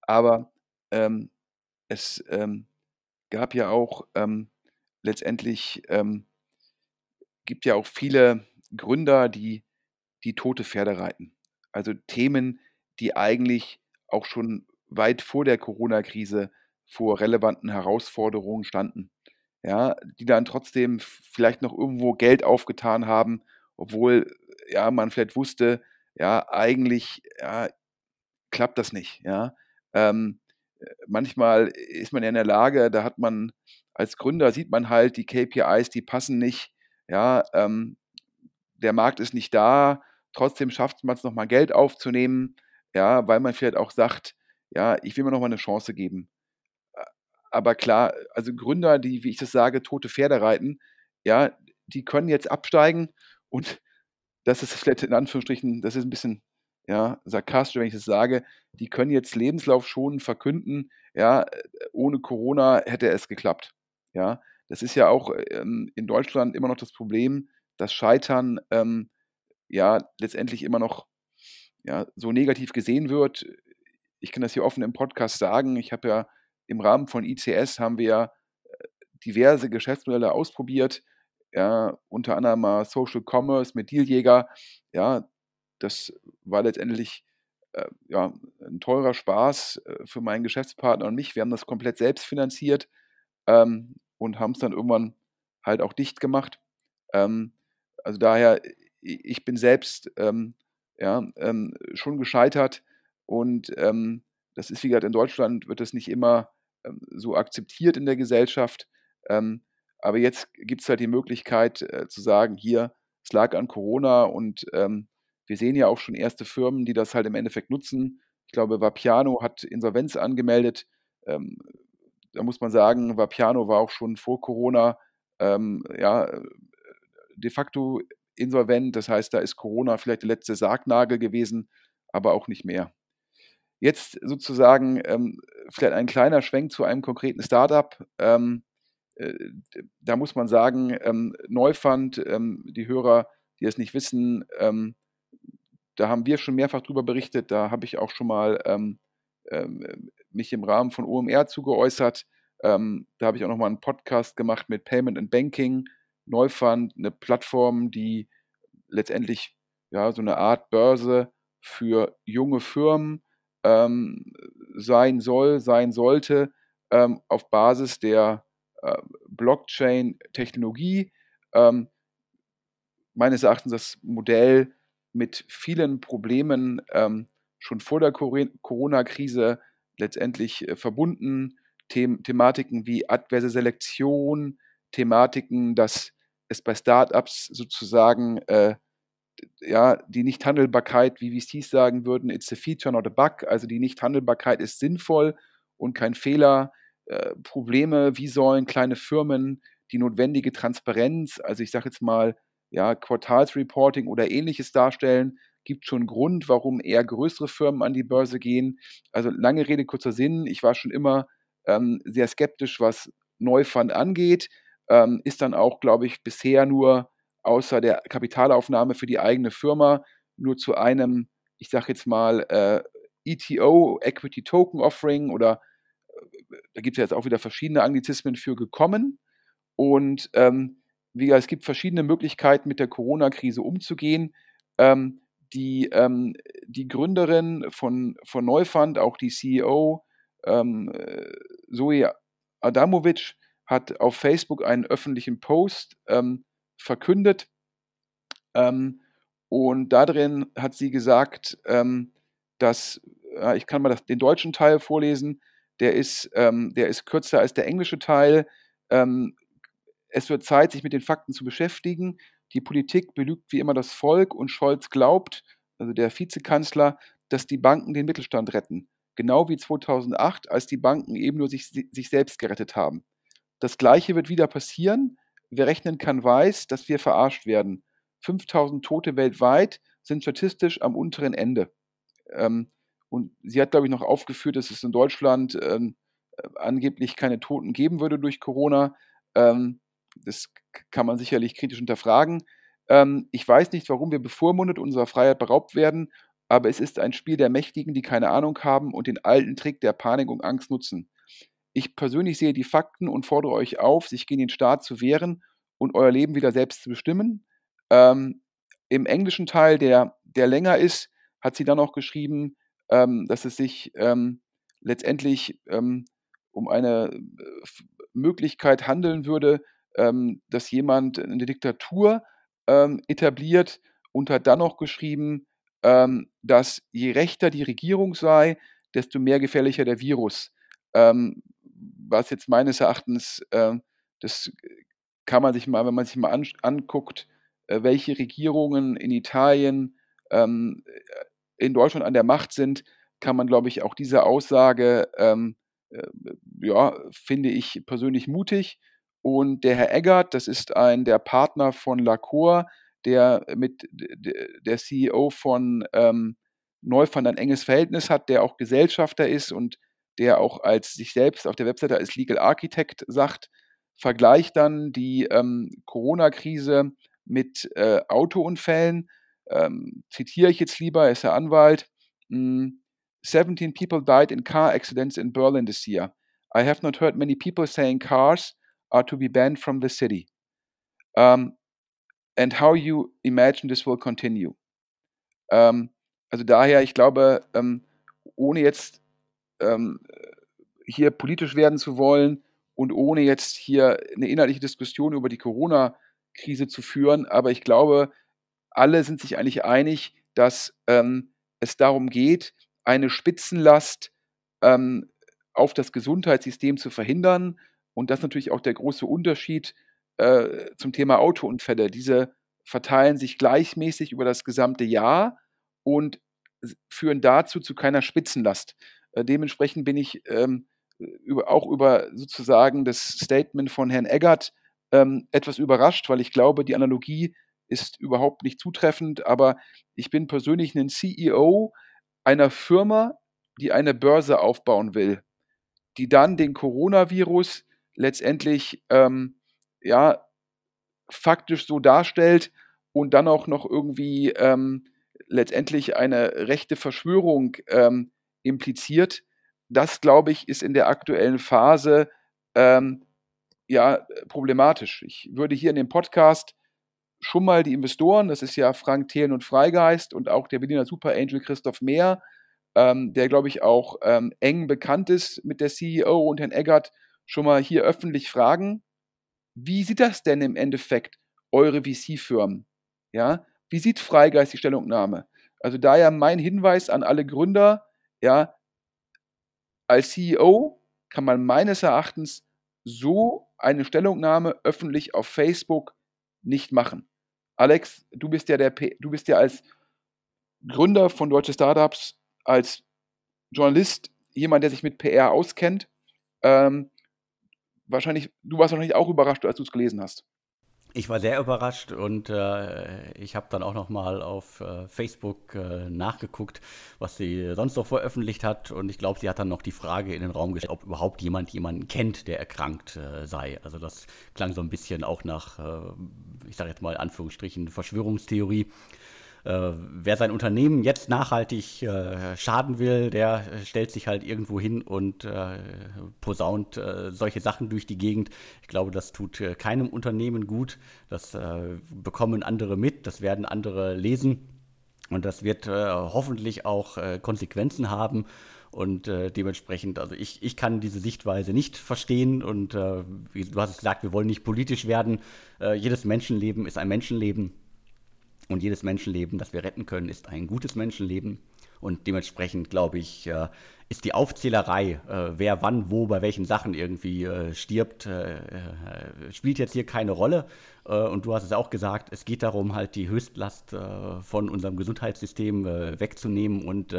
Aber ähm, es ähm, gab ja auch ähm, letztendlich, ähm, gibt ja auch viele Gründer, die die tote Pferde reiten. Also Themen, die eigentlich auch schon weit vor der Corona-Krise vor relevanten Herausforderungen standen. Ja, die dann trotzdem vielleicht noch irgendwo Geld aufgetan haben, obwohl ja man vielleicht wusste, ja, eigentlich ja, klappt das nicht. Ja. Ähm, manchmal ist man ja in der Lage, da hat man als Gründer sieht man halt die KPIs, die passen nicht. Ja, ähm, der Markt ist nicht da, trotzdem schafft man es nochmal Geld aufzunehmen, ja, weil man vielleicht auch sagt, ja, ich will mir nochmal eine Chance geben aber klar, also Gründer, die, wie ich das sage, tote Pferde reiten, ja, die können jetzt absteigen und (laughs) das ist vielleicht in Anführungsstrichen, das ist ein bisschen ja, sarkastisch, wenn ich das sage, die können jetzt Lebenslauf schon verkünden, ja, ohne Corona hätte es geklappt. Ja, das ist ja auch ähm, in Deutschland immer noch das Problem, dass Scheitern ähm, ja letztendlich immer noch ja, so negativ gesehen wird. Ich kann das hier offen im Podcast sagen. Ich habe ja im Rahmen von ICS haben wir äh, diverse Geschäftsmodelle ausprobiert, ja, unter anderem mal Social Commerce mit Dealjäger, ja, das war letztendlich äh, ja, ein teurer Spaß äh, für meinen Geschäftspartner und mich. Wir haben das komplett selbst finanziert ähm, und haben es dann irgendwann halt auch dicht gemacht. Ähm, also daher, ich bin selbst ähm, ja, ähm, schon gescheitert und ähm, das ist, wie gesagt, in Deutschland wird das nicht immer so akzeptiert in der Gesellschaft. aber jetzt gibt es halt die Möglichkeit äh, zu sagen, hier, es lag an Corona und wir sehen ja auch schon erste Firmen, die das halt im Endeffekt nutzen. Ich glaube, Vapiano hat Insolvenz angemeldet. Ähm, da muss man sagen, Vapiano war auch schon vor Corona ähm, ja, de facto insolvent. Das heißt, da ist Corona vielleicht der letzte Sargnagel gewesen, aber auch nicht mehr. Jetzt sozusagen ähm, vielleicht ein kleiner Schwenk zu einem konkreten Startup. Ähm, äh, da muss man sagen, ähm, Neufund, ähm, die Hörer, die es nicht wissen, ähm, da haben wir schon mehrfach drüber berichtet. Da habe ich auch schon mal ähm, mich im Rahmen von OMR zugeäußert. Ähm, da habe ich auch noch mal einen Podcast gemacht mit Payment and Banking, Neufund, eine Plattform, die letztendlich ja so eine Art Börse für junge Firmen ähm, sein soll, sein sollte, ähm, auf Basis der äh, Blockchain-Technologie. Ähm, meines Erachtens das Modell mit vielen Problemen ähm, schon vor der Corona-Krise letztendlich äh, verbunden. The Thematiken wie adverse Selektion, Thematiken, dass es bei Startups sozusagen äh, ja, die Nichthandelbarkeit, wie VCs sagen würden, it's a feature, not a bug. Also die Nichthandelbarkeit ist sinnvoll und kein Fehler. Äh, Probleme, wie sollen kleine Firmen die notwendige Transparenz, also ich sage jetzt mal ja, Quartalsreporting oder ähnliches darstellen, gibt schon Grund, warum eher größere Firmen an die Börse gehen. Also lange Rede, kurzer Sinn. Ich war schon immer ähm, sehr skeptisch, was Neufund angeht. Ähm, ist dann auch, glaube ich, bisher nur außer der Kapitalaufnahme für die eigene Firma nur zu einem, ich sage jetzt mal, äh, ETO, Equity Token Offering oder äh, da gibt es ja jetzt auch wieder verschiedene Anglizismen für gekommen. Und ähm, wie gesagt, es gibt verschiedene Möglichkeiten, mit der Corona-Krise umzugehen. Ähm, die, ähm, die Gründerin von, von Neufund, auch die CEO, ähm, äh, Zoe Adamovic, hat auf Facebook einen öffentlichen Post ähm, verkündet. Ähm, und darin hat sie gesagt, ähm, dass, äh, ich kann mal das, den deutschen Teil vorlesen, der ist, der ist kürzer als der englische Teil. Ähm, es wird Zeit, sich mit den Fakten zu beschäftigen. Die Politik belügt wie immer das Volk und Scholz glaubt, also der Vizekanzler, dass die Banken den Mittelstand retten. Genau wie 2008, als die Banken eben nur sich, sich selbst gerettet haben. Das Gleiche wird wieder passieren. Wer rechnen kann, weiß, dass wir verarscht werden. 5000 Tote weltweit sind statistisch am unteren Ende. Ähm, und sie hat, glaube ich, noch aufgeführt, dass es in Deutschland ähm, äh, angeblich keine Toten geben würde durch Corona. Ähm, das kann man sicherlich kritisch hinterfragen. Ähm, ich weiß nicht, warum wir bevormundet unserer Freiheit beraubt werden, aber es ist ein Spiel der Mächtigen, die keine Ahnung haben und den alten Trick der Panik und Angst nutzen. Ich persönlich sehe die Fakten und fordere euch auf, sich gegen den Staat zu wehren und euer Leben wieder selbst zu bestimmen. Ähm, Im englischen Teil, der, der länger ist, hat sie dann auch geschrieben, ähm, dass es sich ähm, letztendlich ähm, um eine äh, Möglichkeit handeln würde, ähm, dass jemand eine Diktatur ähm, etabliert und hat dann noch geschrieben, dass je rechter die Regierung sei, desto mehr gefährlicher der Virus. Ähm, was jetzt meines Erachtens, äh, das kann man sich mal, wenn man sich mal an, anguckt, äh, welche Regierungen in Italien, ähm, in Deutschland an der Macht sind, kann man, glaube ich, auch diese Aussage, ähm, äh, ja, finde ich persönlich mutig. Und der Herr Eggert, das ist ein der Partner von Lacour, der mit der CEO von ähm, Neufund ein enges Verhältnis hat, der auch Gesellschafter ist und der auch als sich selbst auf der Webseite als Legal Architect sagt, vergleicht dann die ähm, Corona-Krise mit äh, Autounfällen. Ähm, zitiere ich jetzt lieber, er ist der Anwalt. 17 hm, people died in car accidents in Berlin this year. I have not heard many people saying cars are to be banned from the city. Um, and how you imagine this will continue. Ähm, also daher, ich glaube, ähm, ohne jetzt ähm, hier politisch werden zu wollen und ohne jetzt hier eine inhaltliche Diskussion über die Corona-Krise zu führen, aber ich glaube, alle sind sich eigentlich einig, dass ähm, es darum geht, eine Spitzenlast ähm, auf das Gesundheitssystem zu verhindern. Und das ist natürlich auch der große Unterschied äh, zum Thema Autounfälle. Diese verteilen sich gleichmäßig über das gesamte Jahr und führen dazu zu keiner Spitzenlast. Äh, dementsprechend bin ich ähm, über, auch über sozusagen das Statement von Herrn Eggert ähm, etwas überrascht, weil ich glaube, die Analogie ist überhaupt nicht zutreffend, aber ich bin persönlich ein CEO einer Firma, die eine Börse aufbauen will, die dann den Coronavirus letztendlich ähm, ja faktisch so darstellt und dann auch noch irgendwie ähm, letztendlich eine rechte Verschwörung ähm, impliziert. Das, glaube ich, ist in der aktuellen Phase ähm, ja problematisch. Ich würde hier in dem Podcast schon mal die Investoren, das ist ja Frank Thelen und Freigeist und auch der Berliner Super Angel Christoph Mehr, ähm, der, glaube ich, auch ähm, eng bekannt ist mit der CEO und Herrn Eggert, schon mal hier öffentlich fragen, wie sieht das denn im Endeffekt, eure VC-Firmen? Ja, wie sieht Freigeist die Stellungnahme? Also daher mein Hinweis an alle Gründer, ja, als CEO kann man meines Erachtens so eine Stellungnahme öffentlich auf Facebook nicht machen. Alex, du bist ja der du bist ja als Gründer von Deutsche Startups, als Journalist, jemand, der sich mit PR auskennt. Ähm, wahrscheinlich, du warst wahrscheinlich auch überrascht, als du es gelesen hast. Ich war sehr überrascht und äh, ich habe dann auch noch mal auf äh, Facebook äh, nachgeguckt, was sie sonst noch veröffentlicht hat und ich glaube, sie hat dann noch die Frage in den Raum gestellt, ob überhaupt jemand jemanden kennt, der erkrankt äh, sei. Also das klang so ein bisschen auch nach, äh, ich sage jetzt mal Anführungsstrichen, Verschwörungstheorie. Äh, wer sein Unternehmen jetzt nachhaltig äh, schaden will, der äh, stellt sich halt irgendwo hin und äh, posaunt äh, solche Sachen durch die Gegend. Ich glaube, das tut äh, keinem Unternehmen gut. Das bekommen andere mit, das werden andere lesen. Und das wird hoffentlich auch Konsequenzen haben. Und äh, dementsprechend, also ich, ich kann diese Sichtweise nicht verstehen. Und äh, wie, du hast es gesagt, wir wollen nicht politisch werden. Äh, jedes Menschenleben ist ein Menschenleben. Und jedes Menschenleben, das wir retten können, ist ein gutes Menschenleben. Und dementsprechend, glaube ich, äh, ist die Aufzählerei, äh, wer wann, wo, bei welchen Sachen irgendwie äh, stirbt, spielt jetzt hier keine Rolle. Und du hast es auch gesagt, es geht darum, halt die Höchstlast von unserem Gesundheitssystem wegzunehmen. Und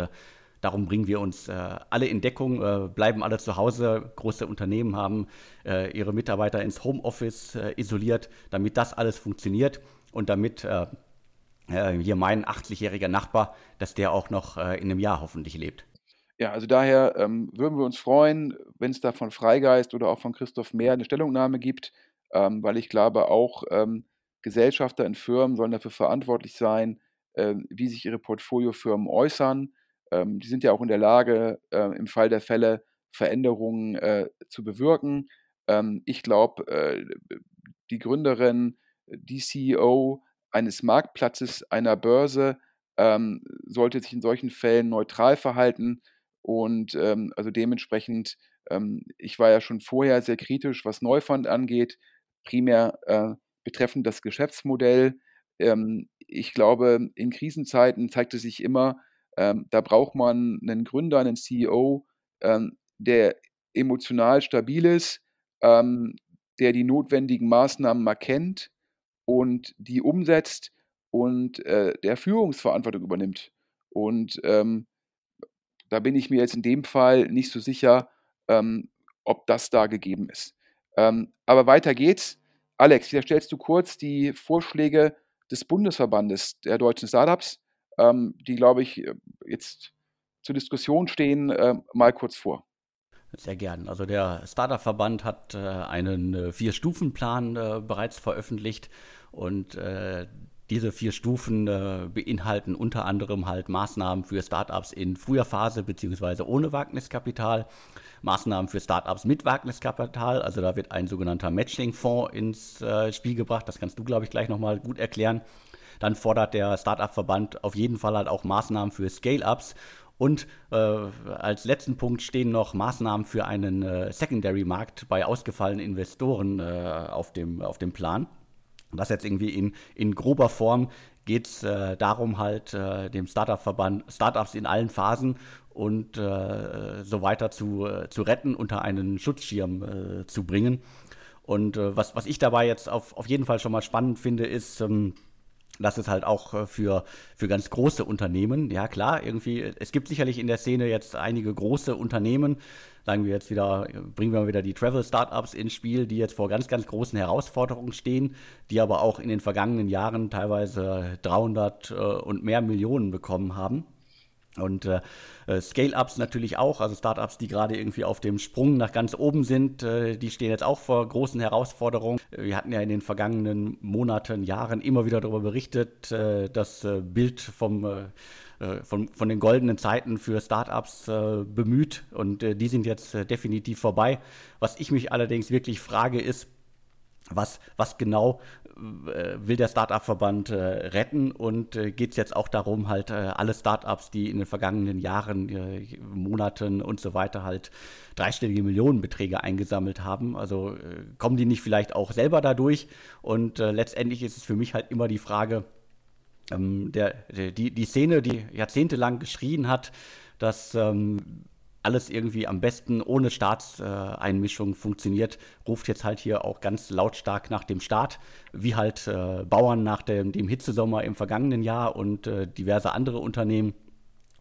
darum bringen wir uns alle in Deckung, bleiben alle zu Hause. Große Unternehmen haben ihre Mitarbeiter ins Homeoffice isoliert, damit das alles funktioniert und damit äh, hier mein 80-jähriger Nachbar, dass der auch noch äh, in einem Jahr hoffentlich lebt. Ja, also daher ähm, würden wir uns freuen, wenn es da von Freigeist oder auch von Christoph Mehr eine Stellungnahme gibt, ähm, weil ich glaube, auch ähm, Gesellschafter in Firmen sollen dafür verantwortlich sein, äh, wie sich ihre Portfoliofirmen äußern. Ähm, die sind ja auch in der Lage, äh, im Fall der Fälle Veränderungen äh, zu bewirken. Ähm, ich glaube, äh, die Gründerin, die CEO, eines Marktplatzes, einer Börse, ähm, sollte sich in solchen Fällen neutral verhalten. Und ähm, also dementsprechend, ähm, ich war ja schon vorher sehr kritisch, was Neufund angeht, primär äh, betreffend das Geschäftsmodell. Ähm, ich glaube, in Krisenzeiten zeigte sich immer, ähm, da braucht man einen Gründer, einen CEO, ähm, der emotional stabil ist, der die notwendigen Maßnahmen erkennt und die umsetzt und äh, der Führungsverantwortung übernimmt. Und ähm, da bin ich mir jetzt in dem Fall nicht so sicher, ähm, ob das da gegeben ist. Ähm, aber weiter geht's. Alex, wieder stellst du kurz die Vorschläge des Bundesverbandes der deutschen Startups, ähm, die, glaube ich, äh, jetzt zur Diskussion stehen, äh, mal kurz vor. Sehr gern. Also der Startup-Verband hat äh, einen äh, Vier-Stufen-Plan äh, bereits veröffentlicht und äh, diese vier Stufen äh, beinhalten unter anderem halt Maßnahmen für Startups in früher Phase beziehungsweise ohne Wagniskapital, Maßnahmen für Startups mit Wagniskapital, also da wird ein sogenannter Matching-Fonds ins äh, Spiel gebracht, das kannst du, glaube ich, gleich nochmal gut erklären. dann fordert der Startup-Verband auf jeden Fall halt auch Maßnahmen für Scale-Ups. Und äh, als letzten Punkt stehen noch Maßnahmen für einen äh, Secondary-Markt bei ausgefallenen Investoren äh, auf, dem, auf dem Plan. Das jetzt irgendwie in, in grober Form geht es äh, darum, halt äh, dem Startup-Verband, Startups in allen Phasen und äh, so weiter zu, äh, zu retten, unter einen Schutzschirm äh, zu bringen. Und äh, was, was ich dabei jetzt auf, auf jeden Fall schon mal spannend finde, ist, ähm, dass es halt auch für, für ganz große Unternehmen, ja klar, irgendwie, es gibt sicherlich in der Szene jetzt einige große Unternehmen, sagen wir jetzt wieder, bringen wir mal wieder die Travel-Startups ins Spiel, die jetzt vor ganz, ganz großen Herausforderungen stehen, die aber auch in den vergangenen Jahren teilweise 300 äh, und mehr Millionen bekommen haben. Und äh, äh, Scale-Ups natürlich auch, also Startups, die gerade irgendwie auf dem Sprung nach ganz oben sind, äh, die stehen jetzt auch vor großen Herausforderungen. Wir hatten ja in den vergangenen Monaten, Jahren immer wieder darüber berichtet, äh, das äh, Bild vom von, von den goldenen Zeiten für Startups äh, bemüht und äh, die sind jetzt äh, definitiv vorbei. Was ich mich allerdings wirklich frage, ist, was, was genau äh, will der Startup-Verband äh, retten und äh, geht es jetzt auch darum, halt äh, alle Startups, die in den vergangenen Jahren, äh, Monaten und so weiter halt dreistellige Millionenbeträge eingesammelt haben. Also äh, kommen die nicht vielleicht auch selber dadurch? Und letztendlich ist es für mich halt immer die Frage, ähm, der, die, die Szene, die jahrzehntelang geschrien hat, dass ähm, alles irgendwie am besten ohne Staatseinmischung funktioniert, ruft jetzt halt hier auch ganz lautstark nach dem Staat, wie halt äh, Bauern nach dem, dem, Hitzesommer im vergangenen Jahr und äh, diverse andere Unternehmen.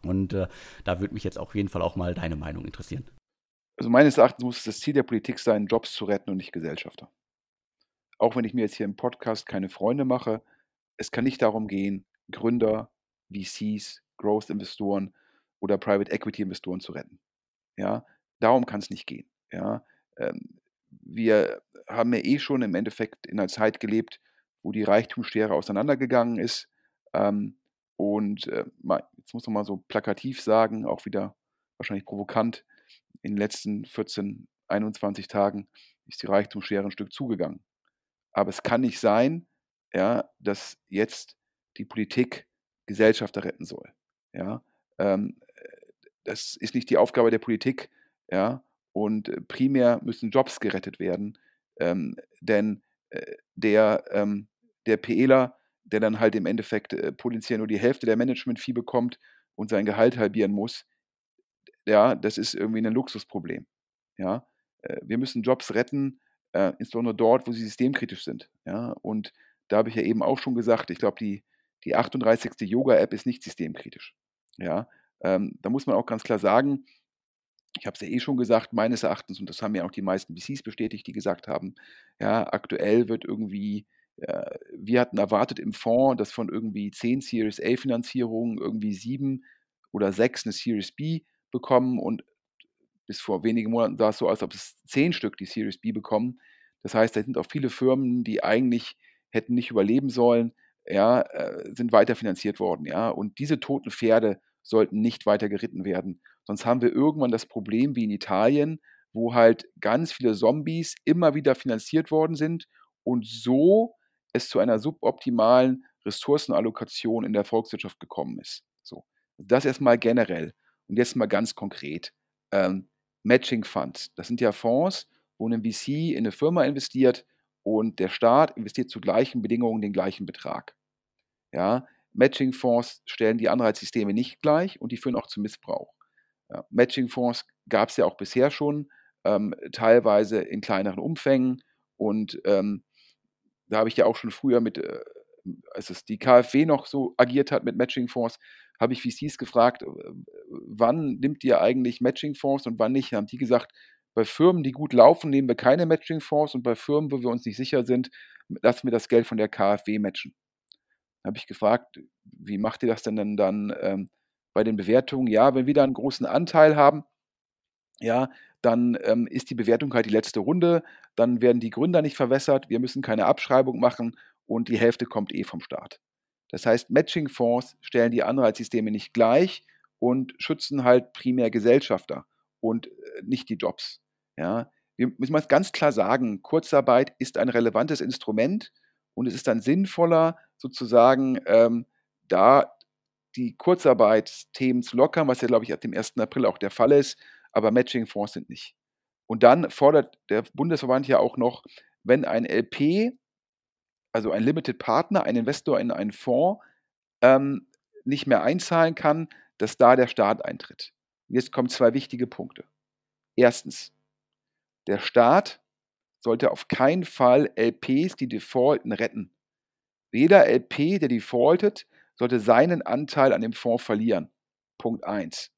Und äh, da würde mich jetzt auf jeden Fall auch mal deine Meinung interessieren. Also meines Erachtens muss es das Ziel der Politik sein, Jobs zu retten und nicht Gesellschafter. Auch wenn ich mir jetzt hier im Podcast keine Freunde mache, es kann nicht darum gehen, Gründer, VCs, Growth-Investoren oder Private Equity-Investoren zu retten. Ja, darum kann es nicht gehen. Ja, ähm, wir haben ja eh schon im Endeffekt in einer Zeit gelebt, wo die Reichtumsschere auseinandergegangen ist. Ähm, und äh, mal, jetzt muss man mal so plakativ sagen, auch wieder wahrscheinlich provokant, in den letzten 14, 21 Tagen ist die Reichtumsschere ein Stück zugegangen. Aber es kann nicht sein, ja, dass jetzt die Politik Gesellschafter retten soll. Ja, ähm, das ist nicht die Aufgabe der Politik, ja, und äh, primär müssen Jobs gerettet werden, ähm, denn äh, der, ähm, der PEler, der dann halt im Endeffekt äh, potenziell nur die Hälfte der Management-Fee bekommt und sein Gehalt halbieren muss, ja, das ist irgendwie ein Luxusproblem. Ja, äh, wir müssen Jobs retten, äh, insbesondere dort, wo sie systemkritisch sind. Ja, und da habe ich ja eben auch schon gesagt, ich glaube, die, die 38. Yoga-App ist nicht systemkritisch. Ja, ähm, da muss man auch ganz klar sagen, ich habe es ja eh schon gesagt, meines Erachtens, und das haben ja auch die meisten VCs bestätigt, die gesagt haben, ja, aktuell wird irgendwie, äh, wir hatten erwartet im Fonds, dass von irgendwie 10 Series A-Finanzierungen irgendwie 7 oder 6 eine Series B bekommen und bis vor wenigen Monaten sah es so als ob es 10 Stück die Series B bekommen. Das heißt, da sind auch viele Firmen, die eigentlich hätten nicht überleben sollen, ja, äh, sind weiterfinanziert worden, ja. Und diese toten Pferde sollten nicht weiter geritten werden. Sonst haben wir irgendwann das Problem wie in Italien, wo halt ganz viele Zombies immer wieder finanziert worden sind und so es zu einer suboptimalen Ressourcenallokation in der Volkswirtschaft gekommen ist. So, das erstmal generell. Und jetzt mal ganz konkret. Ähm, Matching Funds, das sind ja Fonds, wo ein VC in eine Firma investiert und der Staat investiert zu gleichen Bedingungen den gleichen Betrag. Ja, Matching-Fonds stellen die Anreizsysteme nicht gleich und die führen auch zu Missbrauch. Ja, Matching-Fonds gab es ja auch bisher schon, ähm, teilweise in kleineren Umfängen und ähm, da habe ich ja auch schon früher mit, äh, als es die KfW noch so agiert hat mit Matching-Fonds, habe ich VCs gefragt, äh, wann nimmt ihr eigentlich Matching-Fonds und wann nicht? Dann haben die gesagt, bei Firmen, die gut laufen, nehmen wir keine Matching-Fonds und bei Firmen, wo wir uns nicht sicher sind, lassen wir das Geld von der KfW matchen. Da habe ich gefragt, wie macht ihr das denn dann, ähm, bei den Bewertungen? Ja, wenn wir da einen großen Anteil haben, ja, dann ähm, ist die Bewertung halt die letzte Runde, dann werden die Gründer nicht verwässert, wir müssen keine Abschreibung machen und die Hälfte kommt eh vom Staat. Das heißt, Matching-Fonds stellen die Anreizsysteme nicht gleich und schützen halt primär Gesellschafter und äh, nicht die Jobs. Ja, wir müssen mal ganz klar sagen, Kurzarbeit ist ein relevantes Instrument und es ist dann sinnvoller, sozusagen ähm, da die Kurzarbeitsthemen zu lockern, was ja, glaube ich, ab dem 1. April auch der Fall ist, aber Matching-Fonds sind nicht. Und dann fordert der Bundesverband ja auch noch, wenn ein LP, also ein Limited Partner, ein Investor in einen Fonds, ähm, nicht mehr einzahlen kann, dass da der Staat eintritt. Jetzt kommen zwei wichtige Punkte. Erstens, der Staat sollte auf keinen Fall LPs, die defaulten, retten. Jeder LP, der defaultet, sollte seinen Anteil an dem Fonds verlieren. Punkt 1.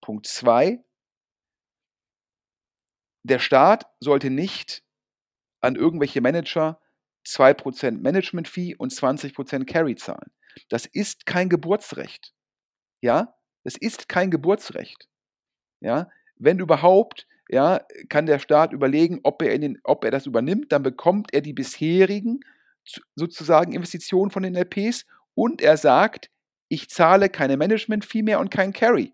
Punkt 2. Der Staat sollte nicht an irgendwelche Manager 2% Management-Fee und 20% Carry zahlen. Das ist kein Geburtsrecht. Ja, es ist kein Geburtsrecht. Ja, wenn überhaupt, ja, kann der Staat überlegen, ob er, den, ob er das übernimmt, dann bekommt er die bisherigen sozusagen Investitionen von den LPs und er sagt, ich zahle keine Management-Fee mehr und kein Carry.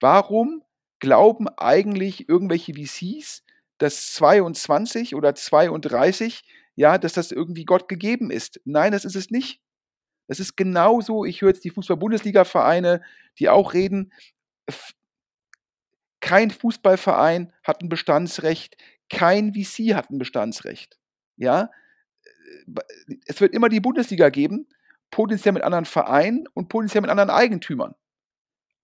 Warum glauben eigentlich irgendwelche VCs, dass 22 oder 32, ja, dass das irgendwie Gott gegeben ist? Nein, das ist es nicht. Das ist genauso, ich höre jetzt die Fußball-Bundesliga-Vereine, die auch reden, kein Fußballverein hat ein Bestandsrecht, kein VC hat ein Bestandsrecht. Ja, es wird immer die Bundesliga geben, potenziell mit anderen Vereinen und potenziell mit anderen Eigentümern.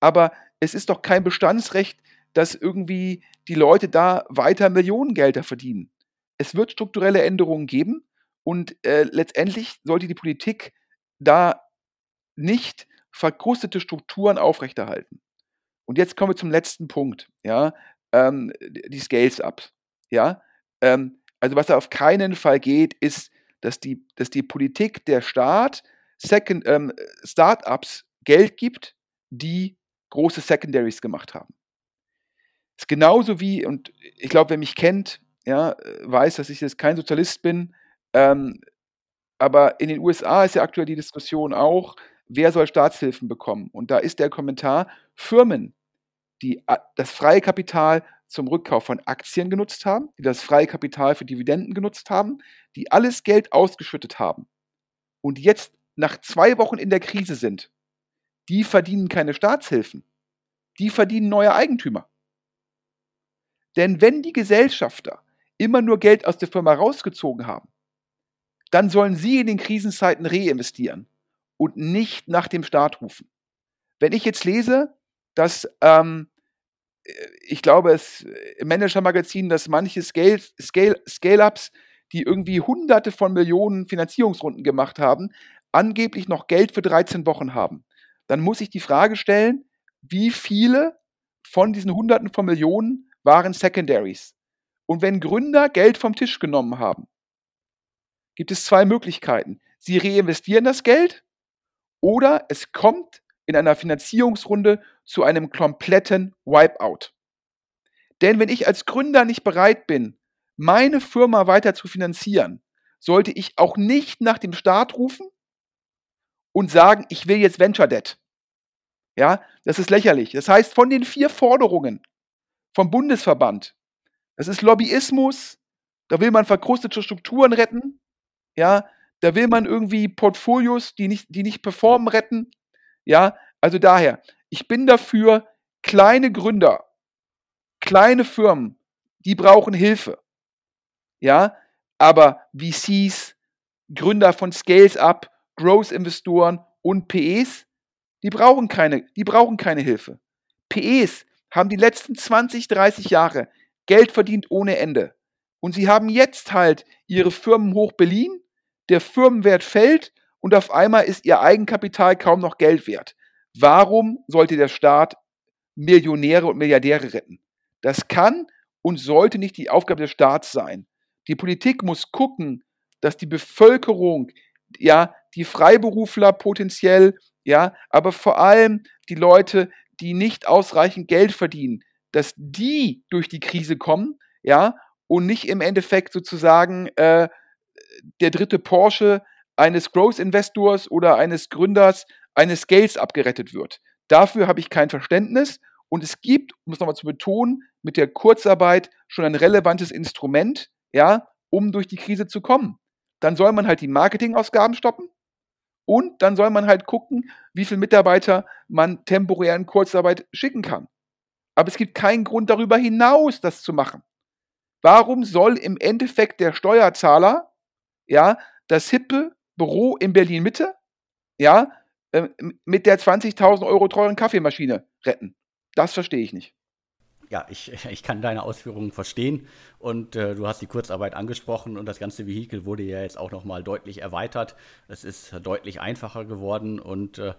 Aber es ist doch kein Bestandsrecht, dass irgendwie die Leute da weiter Millionengelder verdienen. Es wird strukturelle Änderungen geben und äh, letztendlich sollte die Politik da nicht verkrustete Strukturen aufrechterhalten. Und jetzt kommen wir zum letzten Punkt, ja, ähm, die Scales-Up. Ja, ähm, also was auf keinen Fall geht, ist, dass die, dass die Politik, der Staat Second, ähm, Startups Geld gibt, die große Secondaries gemacht haben. Ist genauso wie, und ich glaube, wer mich kennt, ja, weiß, dass ich jetzt kein Sozialist bin, ähm, aber in den USA ist ja aktuell die Diskussion auch, wer soll Staatshilfen bekommen? Und da ist der Kommentar, Firmen, die das freie Kapital zum Rückkauf von Aktien genutzt haben, die das freie Kapital für Dividenden genutzt haben, die alles Geld ausgeschüttet haben und jetzt nach zwei Wochen in der Krise sind, die verdienen keine Staatshilfen, die verdienen neue Eigentümer. Denn wenn die Gesellschafter immer nur Geld aus der Firma rausgezogen haben, dann sollen sie in den Krisenzeiten reinvestieren und nicht nach dem Staat rufen. Wenn ich jetzt lese, dass ähm, ich glaube, es im Manager-Magazin, dass manche Scale-Ups, Scale, Scale die irgendwie hunderte von Millionen Finanzierungsrunden gemacht haben, angeblich noch Geld für 13 Wochen haben, dann muss ich die Frage stellen, wie viele von diesen Hunderten von Millionen waren Secondaries? Und wenn Gründer Geld vom Tisch genommen haben, gibt es zwei Möglichkeiten. Sie reinvestieren das Geld oder es kommt in einer Finanzierungsrunde zu einem kompletten Wipeout. Denn wenn ich als Gründer nicht bereit bin, meine Firma weiter zu finanzieren, sollte ich auch nicht nach dem Staat rufen und sagen, ich will jetzt Venture Debt. Ja, das ist lächerlich. Das heißt, von den vier Forderungen vom Bundesverband, das ist Lobbyismus, da will man verkrustete Strukturen retten, ja, da will man irgendwie Portfolios, die nicht, die nicht performen, retten. Ja, also daher, ich bin dafür, kleine Gründer, kleine Firmen, die brauchen Hilfe. Ja, aber VCs, Gründer von Scales Up, Growth-Investoren und PEs, die brauchen keine, die brauchen keine Hilfe. PEs haben die letzten 20, 30 Jahre Geld verdient ohne Ende. Und sie haben jetzt halt ihre Firmen hoch beliehen, der Firmenwert fällt und auf einmal ist ihr Eigenkapital kaum noch Geld wert. Warum sollte der Staat Millionäre und Milliardäre retten? Das kann und sollte nicht die Aufgabe des Staats sein. Die Politik muss gucken, dass die Bevölkerung ja die Freiberufler potenziell, ja, aber vor allem die Leute, die nicht ausreichend Geld verdienen, dass die durch die Krise kommen, ja, und nicht im Endeffekt sozusagen äh, der dritte Porsche eines Growth-Investors oder eines Gründers eines Scales abgerettet wird. Dafür habe ich kein Verständnis und es gibt, um es nochmal zu betonen, mit der Kurzarbeit schon ein relevantes Instrument, ja, um durch die Krise zu kommen. Dann soll man halt die Marketingausgaben stoppen, Und dann soll man halt gucken, wie viele Mitarbeiter man temporär in Kurzarbeit schicken kann. Aber es gibt keinen Grund darüber hinaus, das zu machen. Warum soll im Endeffekt der Steuerzahler ja das hippe Büro in Berlin Mitte ja äh, mit der 20.000 Euro teuren Kaffeemaschine retten? Das verstehe ich nicht. Ja, ich, (laughs) ich kann deine Ausführungen verstehen und äh, du hast die Kurzarbeit angesprochen und das ganze Vehikel wurde ja jetzt auch nochmal deutlich erweitert. Es ist deutlich einfacher geworden und äh,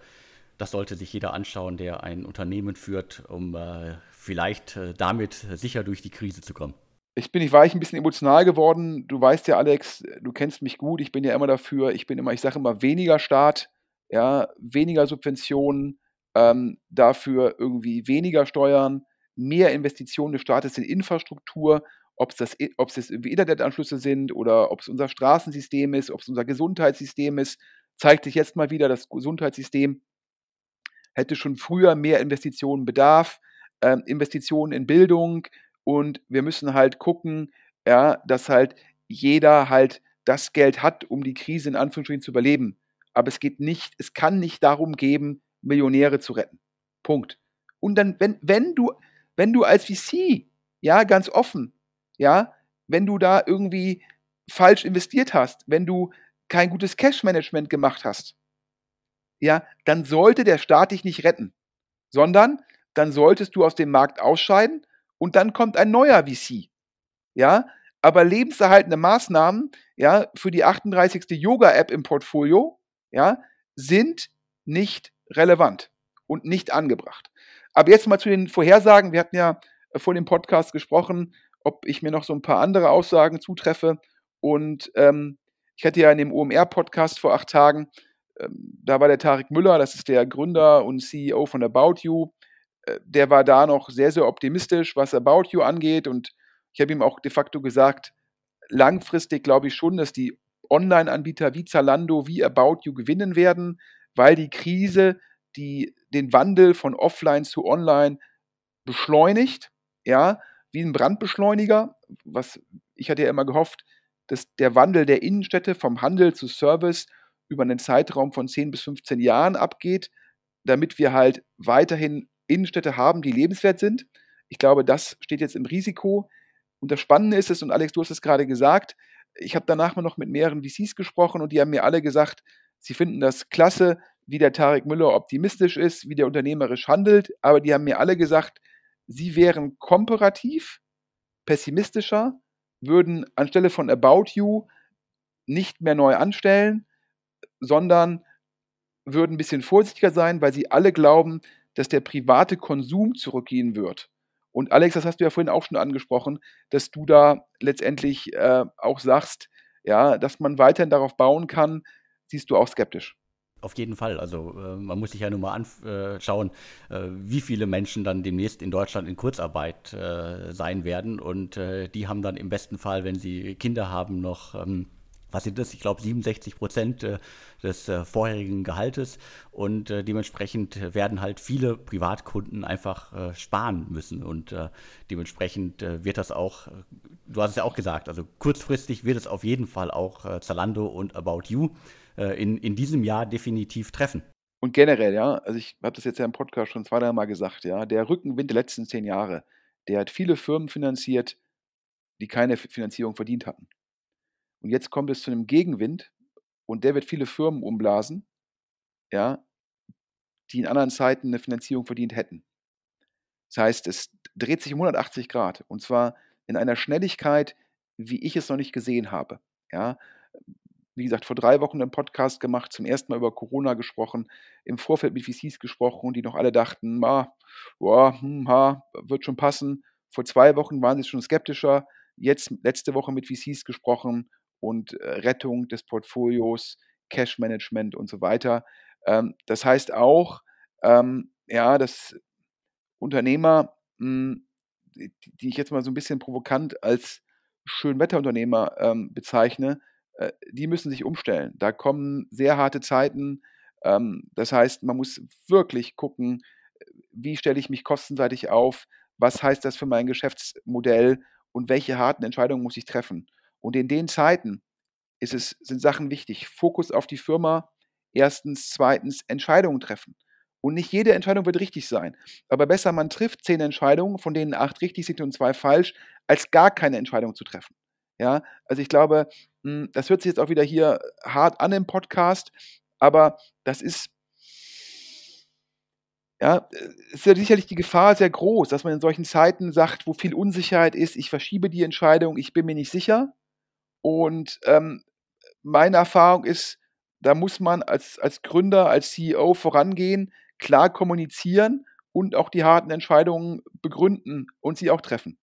das sollte sich jeder anschauen, der ein Unternehmen führt, um äh, vielleicht äh, damit sicher durch die Krise zu kommen. Ich bin, ich war ich ein bisschen emotional geworden. Du weißt ja, Alex, du kennst mich gut. Ich bin ja immer dafür. Ich bin immer, ich sage immer weniger Staat, ja, weniger Subventionen, ähm, dafür irgendwie weniger Steuern, mehr Investitionen des Staates in Infrastruktur, ob es das, ob es Internetanschlüsse sind oder ob es unser Straßensystem ist, ob es unser Gesundheitssystem ist, zeigt sich jetzt mal wieder, das Gesundheitssystem hätte schon früher mehr Investitionen bedarf, äh, Investitionen in Bildung und wir müssen halt gucken, ja, dass halt jeder halt das Geld hat, um die Krise in Anführungsstrichen zu überleben. Aber es geht nicht, es kann nicht darum geben, Millionäre zu retten. Punkt. Und dann, wenn, wenn du, wenn du als VC, ja, ganz offen, ja, wenn du da irgendwie falsch investiert hast, wenn du kein gutes Cash-Management gemacht hast, ja, dann sollte der Staat dich nicht retten, sondern dann solltest du aus dem Markt ausscheiden und dann kommt ein neuer VC. Ja, aber lebenserhaltende Maßnahmen, ja, für die 38. Yoga-App im Portfolio, ja, sind nicht relevant und nicht angebracht. Aber jetzt mal zu den Vorhersagen. Wir hatten ja äh, vor dem Podcast gesprochen, ob ich mir noch so ein paar andere Aussagen zutreffe. Und ähm, ich hatte ja in dem OMR-Podcast vor acht Tagen, ähm, da war der Tarek Müller, das ist der Gründer und CEO von About You. Äh, der war da noch sehr, sehr optimistisch, was About You angeht. Und ich habe ihm auch de facto gesagt, langfristig glaube ich schon, dass die Online-Anbieter wie Zalando, wie About You gewinnen werden, weil die Krise die den Wandel von offline zu online beschleunigt, ja, wie ein Brandbeschleuniger, was ich hatte ja immer gehofft, dass der Wandel der Innenstädte vom Handel zu Service über einen Zeitraum von 10 bis 15 Jahren abgeht, damit wir halt weiterhin Innenstädte haben, die lebenswert sind. Ich glaube, das steht jetzt im Risiko. Und das Spannende ist es, und Alex, du hast es gerade gesagt, ich habe danach mal noch mit mehreren VCs gesprochen und die haben mir alle gesagt, sie finden das klasse, wie der Tarek Müller optimistisch ist, wie der unternehmerisch handelt, aber die haben mir alle gesagt, sie wären komparativ pessimistischer, würden anstelle von About You nicht mehr neu anstellen, sondern würden ein bisschen vorsichtiger sein, weil sie alle glauben, dass der private Konsum zurückgehen wird. Und Alex, das hast du ja vorhin auch schon angesprochen, dass du da letztendlich äh, auch sagst, ja, dass man weiterhin darauf bauen kann, siehst du auch skeptisch. Auf jeden Fall. Also äh, man muss sich ja nur mal anschauen, äh, wie viele Menschen dann demnächst in Deutschland in Kurzarbeit äh, sein werden. Und äh, die haben dann im besten Fall, wenn sie Kinder haben, noch, ähm, was sind das? Ich glaube 67 Prozent äh, des äh, vorherigen Gehaltes. Und dementsprechend werden halt viele Privatkunden einfach sparen müssen. Und dementsprechend wird das auch, du hast es ja auch gesagt, also kurzfristig wird es auf jeden Fall auch Zalando und About You äh, in, in diesem Jahr definitiv treffen. Und generell, ja, also ich habe das jetzt ja im Podcast schon zwei, drei Mal gesagt, ja, der Rückenwind der letzten zehn Jahre, der hat viele Firmen finanziert, die keine Finanzierung verdient hatten. Und jetzt kommt es zu einem Gegenwind und der wird viele Firmen umblasen, ja, die in anderen Zeiten eine Finanzierung verdient hätten. Das heißt, es dreht sich um 180 Grad und zwar in einer Schnelligkeit, wie ich es noch nicht gesehen habe. Ja, wie gesagt, vor drei Wochen einen Podcast gemacht, zum ersten Mal über Corona gesprochen, im Vorfeld mit VCs gesprochen, die noch alle dachten, ah, boah, hm, ha, wird schon passen. Vor zwei Wochen waren sie schon skeptischer. Jetzt letzte Woche mit VCs gesprochen und äh, Rettung des Portfolios, Cash Management und so weiter. Ähm, das heißt auch, ähm, ja, dass Unternehmer, mh, hm, die, ich jetzt mal so ein bisschen provokant als Schönwetterunternehmer ähm, bezeichne, äh, die müssen sich umstellen. Da kommen sehr harte Zeiten. Ähm, das heißt, man muss wirklich gucken, wie stelle ich mich kostenseitig auf, was heißt das für mein Geschäftsmodell und welche harten Entscheidungen muss ich treffen. Und in den Zeiten ist es, sind Sachen wichtig. Fokus auf die Firma, erstens, zweitens Entscheidungen treffen. Und nicht jede Entscheidung wird richtig sein. Aber besser, man trifft zehn Entscheidungen, von denen acht richtig sind und zwei falsch, als gar keine Entscheidung zu treffen. Ja, also ich glaube, hm, das hört sich jetzt auch wieder hier hart an im Podcast, aber das ist, ja, ist ja sicherlich die Gefahr sehr groß, dass man in solchen Zeiten sagt, wo viel Unsicherheit ist, ich verschiebe die Entscheidung, ich bin mir nicht sicher. Und ähm, meine Erfahrung ist, da muss man als, als Gründer, als CEO vorangehen, klar kommunizieren und auch die harten Entscheidungen begründen und sie auch treffen.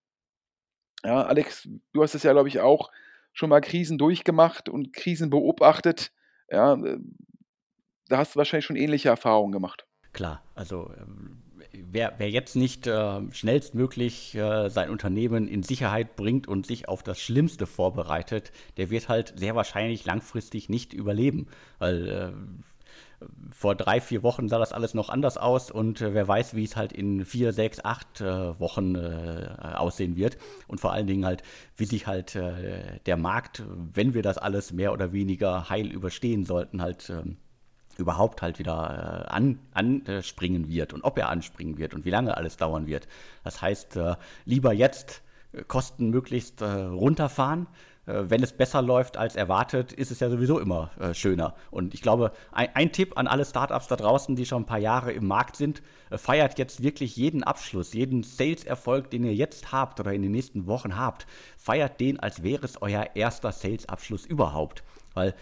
Ja, Alex, du hast es ja, glaube ich, auch schon mal Krisen durchgemacht und Krisen beobachtet. Ja, äh, da hast du wahrscheinlich schon ähnliche Erfahrungen gemacht. Klar, also ähm, wer, wer jetzt nicht äh, schnellstmöglich äh, sein Unternehmen in Sicherheit bringt und sich auf das Schlimmste vorbereitet, der wird halt sehr wahrscheinlich langfristig nicht überleben. Weil äh, vor drei, vier Wochen sah das alles noch anders aus und äh, wer weiß, wie es halt in vier, sechs, acht äh, Wochen äh, aussehen wird. Und vor allen Dingen halt, wie sich halt äh, der Markt, wenn wir das alles mehr oder weniger heil überstehen sollten, halt ähm, überhaupt halt wieder äh, an, anspringen wird und ob er anspringen wird und wie lange alles dauern wird. Das heißt, äh, lieber jetzt Kosten möglichst runterfahren äh, wenn es besser läuft als erwartet, ist es ja sowieso immer äh, schöner. Und ich glaube, ein, ein, Tipp an alle Startups da draußen, die schon ein paar Jahre im Markt sind, äh, feiert jetzt wirklich jeden Abschluss, jeden Sales-Erfolg, den ihr jetzt habt oder in den nächsten Wochen habt, feiert den, als wäre es euer erster Sales-Abschluss überhaupt. Weil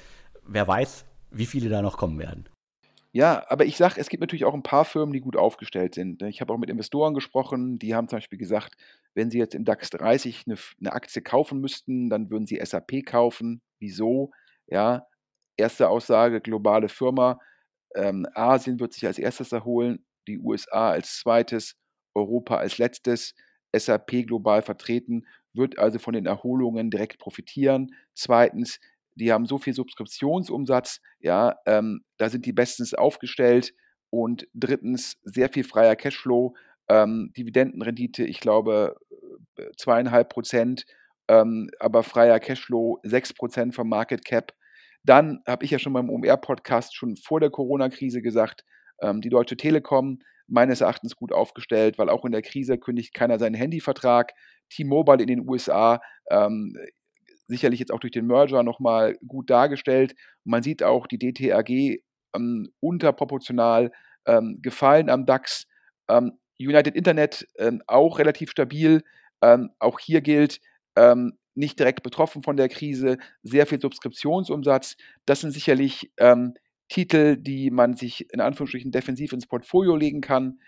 wer weiß, wie viele da noch kommen werden. Ja, aber ich sage, es gibt natürlich auch ein paar Firmen, die gut aufgestellt sind. Ich habe auch mit Investoren gesprochen, die haben zum Beispiel gesagt, wenn sie jetzt im DAX 30 eine, eine Aktie kaufen müssten, dann würden sie SAP kaufen. Wieso? Ja, erste Aussage, globale Firma. Ähm, Asien wird sich als erstes erholen, die USA als zweites, Europa als letztes. SAP global vertreten, wird also von den Erholungen direkt profitieren. Zweitens, die haben so viel Subskriptionsumsatz, ja, ähm, da sind die bestens aufgestellt. Und drittens, sehr viel freier Cashflow, ähm, Dividendenrendite, ich glaube, äh, zweieinhalb Prozent, ähm, aber freier Cashflow sechs Prozent vom Market Cap. Dann habe ich ja schon beim OMR-Podcast schon vor der Corona-Krise gesagt, ähm, die Deutsche Telekom meines Erachtens gut aufgestellt, weil auch in der Krise kündigt keiner seinen Handyvertrag. T-Mobile in den USA ähm, sicherlich jetzt auch durch den Merger nochmal gut dargestellt. man sieht auch die DTAG ähm, unterproportional ähm, gefallen am DAX. Ähm, United Internet ähm, auch relativ stabil. Ähm, auch hier gilt, ähm, nicht direkt betroffen von der Krise, sehr viel Subskriptionsumsatz. Das sind sicherlich Titel, die man sich in Anführungsstrichen defensiv ins Portfolio legen kann.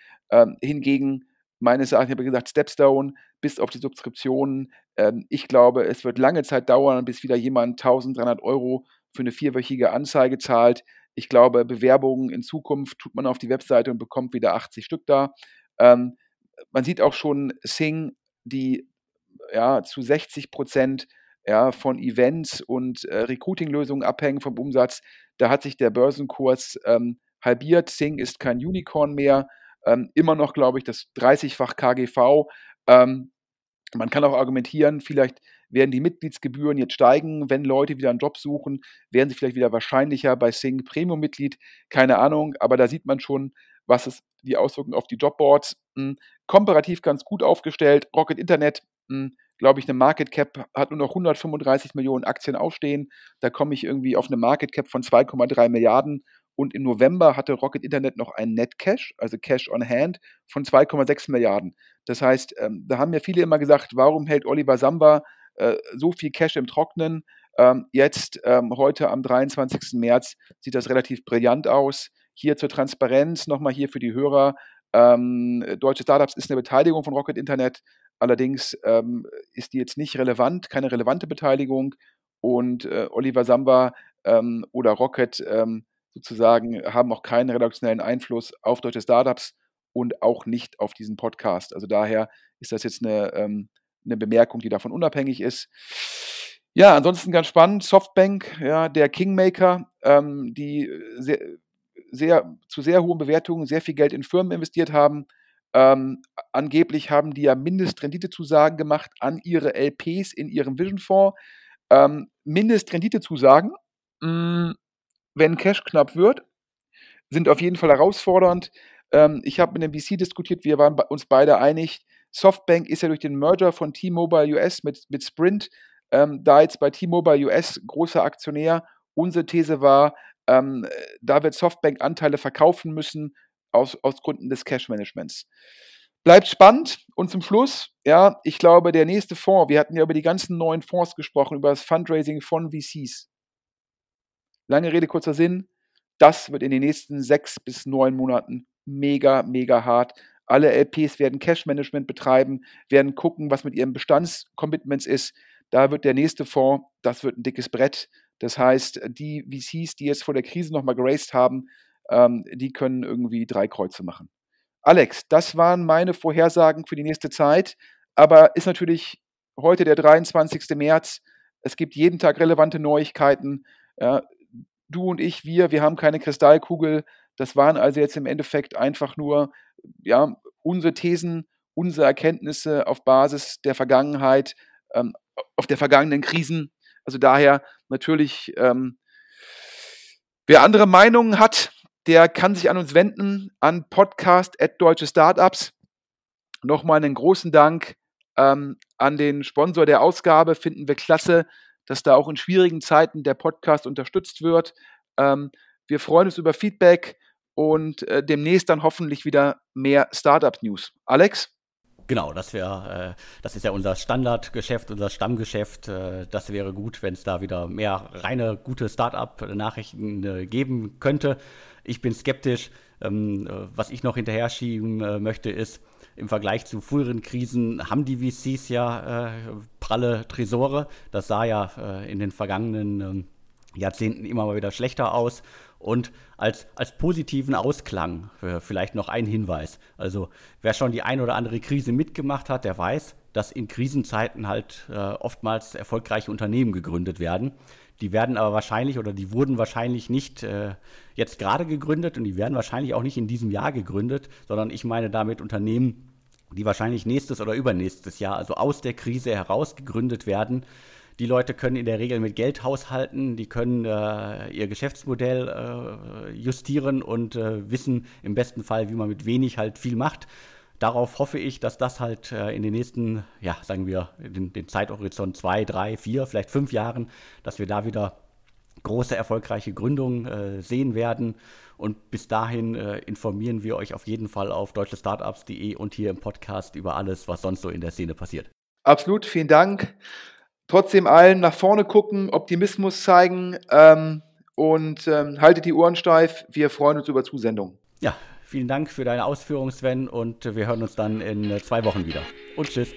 hingegen meines Erachtens, ich habe gesagt, Stepstone bis auf die Subskriptionen. Ähm, ich glaube, es wird lange Zeit dauern, bis wieder jemand 1300 Euro für eine vierwöchige Anzeige zahlt. Ich glaube, Bewerbungen in Zukunft tut man auf die Webseite und bekommt wieder 80 Stück da. Ähm, man sieht auch schon Sing, die ja, zu 60 Prozent ja, von Events und äh, Recruiting-Lösungen abhängen vom Umsatz. Da hat sich der Börsenkurs ähm, halbiert. Sing ist kein Unicorn mehr. Ähm, immer noch, glaube ich, das 30-fach KGV. Ähm, man kann auch argumentieren, vielleicht werden die Mitgliedsgebühren jetzt steigen, wenn Leute wieder einen Job suchen, werden sie vielleicht wieder wahrscheinlicher bei Sing Premium-Mitglied, keine Ahnung, aber da sieht man schon, was ist die Auswirkungen auf die Jobboards. Hm, komparativ ganz gut aufgestellt. Rocket Internet, hm, glaube ich, eine Market Cap hat nur noch 135 Millionen Aktien aufstehen. Da komme ich irgendwie auf eine Market Cap von 2,3 Milliarden und im November hatte Rocket Internet noch ein Net Cash, also Cash on Hand, von 2,6 Milliarden. Das heißt, ähm, da haben mir viele immer gesagt, warum hält Oliver Samba äh, so viel Cash im Trocknen? Ähm, jetzt, ähm, heute am 23. März, sieht das relativ brillant aus. Hier zur Transparenz nochmal hier für die Hörer. Ähm, Deutsche Startups ist eine Beteiligung von Rocket Internet. Allerdings ähm, ist die jetzt nicht relevant, keine relevante Beteiligung. Und äh, Oliver Samba ähm, oder Rocket sozusagen haben auch keinen redaktionellen Einfluss auf deutsche Startups und auch nicht auf diesen Podcast. Also daher ist das jetzt eine, ähm, eine Bemerkung, die davon unabhängig ist. Ja, ansonsten ganz spannend. Softbank, ja, der Kingmaker, ähm, die sehr, sehr, zu sehr hohen Bewertungen sehr viel Geld in Firmen investiert haben. Ähm, angeblich haben die ja Mindestrenditezusagen gemacht an ihre LPs in ihrem Vision-Fonds. Ähm, Mindestrenditezusagen, mh, wenn Cash knapp wird, sind auf jeden Fall herausfordernd. Ähm, ich habe mit dem VC diskutiert, wir waren uns beide einig. Softbank ist ja durch den Merger von T-Mobile US mit, mit Sprint ähm, da jetzt bei T-Mobile US großer Aktionär. Unsere These war, ähm, da wird Softbank Anteile verkaufen müssen aus, aus Gründen des Cash-Managements. Bleibt spannend und zum Schluss, ja, ich glaube, der nächste Fonds, wir hatten ja über die ganzen neuen Fonds gesprochen, über das Fundraising von VCs. Lange Rede, kurzer Sinn, das wird in den nächsten sechs bis neun Monaten mega, mega hart. Alle LPs werden Cash-Management betreiben, werden gucken, was mit ihren Bestandscommitments ist. Da wird der nächste Fonds, das wird ein dickes Brett. Das heißt, die VCs, die jetzt vor der Krise nochmal geraced haben, ähm, die können irgendwie drei Kreuze machen. Alex, das waren meine Vorhersagen für die nächste Zeit, aber ist natürlich heute der 23. März. Es gibt jeden Tag relevante Neuigkeiten. Ja, du und ich, wir, wir haben keine Kristallkugel. Das waren also jetzt im Endeffekt einfach nur ja, unsere Thesen, unsere Erkenntnisse auf Basis der Vergangenheit, ähm, auf der vergangenen Krisen. Also daher natürlich, ähm, wer andere Meinungen hat, der kann sich an uns wenden, an podcast at deutsche Startups. Nochmal einen großen Dank ähm, an den Sponsor der Ausgabe. Finden wir klasse, dass da auch in schwierigen Zeiten der Podcast unterstützt wird. Ähm, wir freuen uns über Feedback und äh, demnächst dann hoffentlich wieder mehr Startup-News. Alex? Genau, das wäre, äh, das ist ja unser Standardgeschäft, unser Stammgeschäft. Äh, das wäre gut, wenn es da wieder mehr reine gute Startup-Nachrichten äh, geben könnte. Ich bin skeptisch. Ähm, äh, was ich noch hinterher schieben äh, möchte, ist, im Vergleich zu früheren Krisen haben die VCs ja äh, pralle Tresore. Das sah ja in den vergangenen ähm, Jahrzehnten immer mal wieder schlechter aus. Und als, als positiven Ausklang äh, vielleicht noch ein Hinweis. Also wer schon die ein oder andere Krise mitgemacht hat, der weiß, dass in Krisenzeiten halt äh, oftmals erfolgreiche Unternehmen gegründet werden. Die werden aber wahrscheinlich oder die wurden wahrscheinlich nicht äh, jetzt gerade gegründet und die werden wahrscheinlich auch nicht in diesem Jahr gegründet, sondern ich meine damit Unternehmen, die wahrscheinlich nächstes oder übernächstes Jahr, also aus der Krise heraus gegründet werden die Leute können in der Regel mit Geld haushalten, die können äh, ihr Geschäftsmodell äh, justieren und äh, wissen im besten Fall, wie man mit wenig halt viel macht. Darauf hoffe ich, dass das halt äh, in den nächsten, ja, sagen wir, den, den Zeithorizont zwei, drei, vier, vielleicht fünf Jahren, dass wir da wieder große erfolgreiche Gründungen äh, sehen werden. Und bis dahin äh, informieren wir euch auf jeden Fall auf deutschestartups.de und hier im Podcast über alles, was sonst so in der Szene passiert. Absolut, vielen Dank trotzdem allen nach vorne gucken, Optimismus zeigen ähm, und ähm, haltet die Ohren steif. Wir freuen uns über Zusendungen. Ja, vielen Dank für deine Ausführungen, Sven, und wir hören uns dann in zwei Wochen wieder. Und tschüss.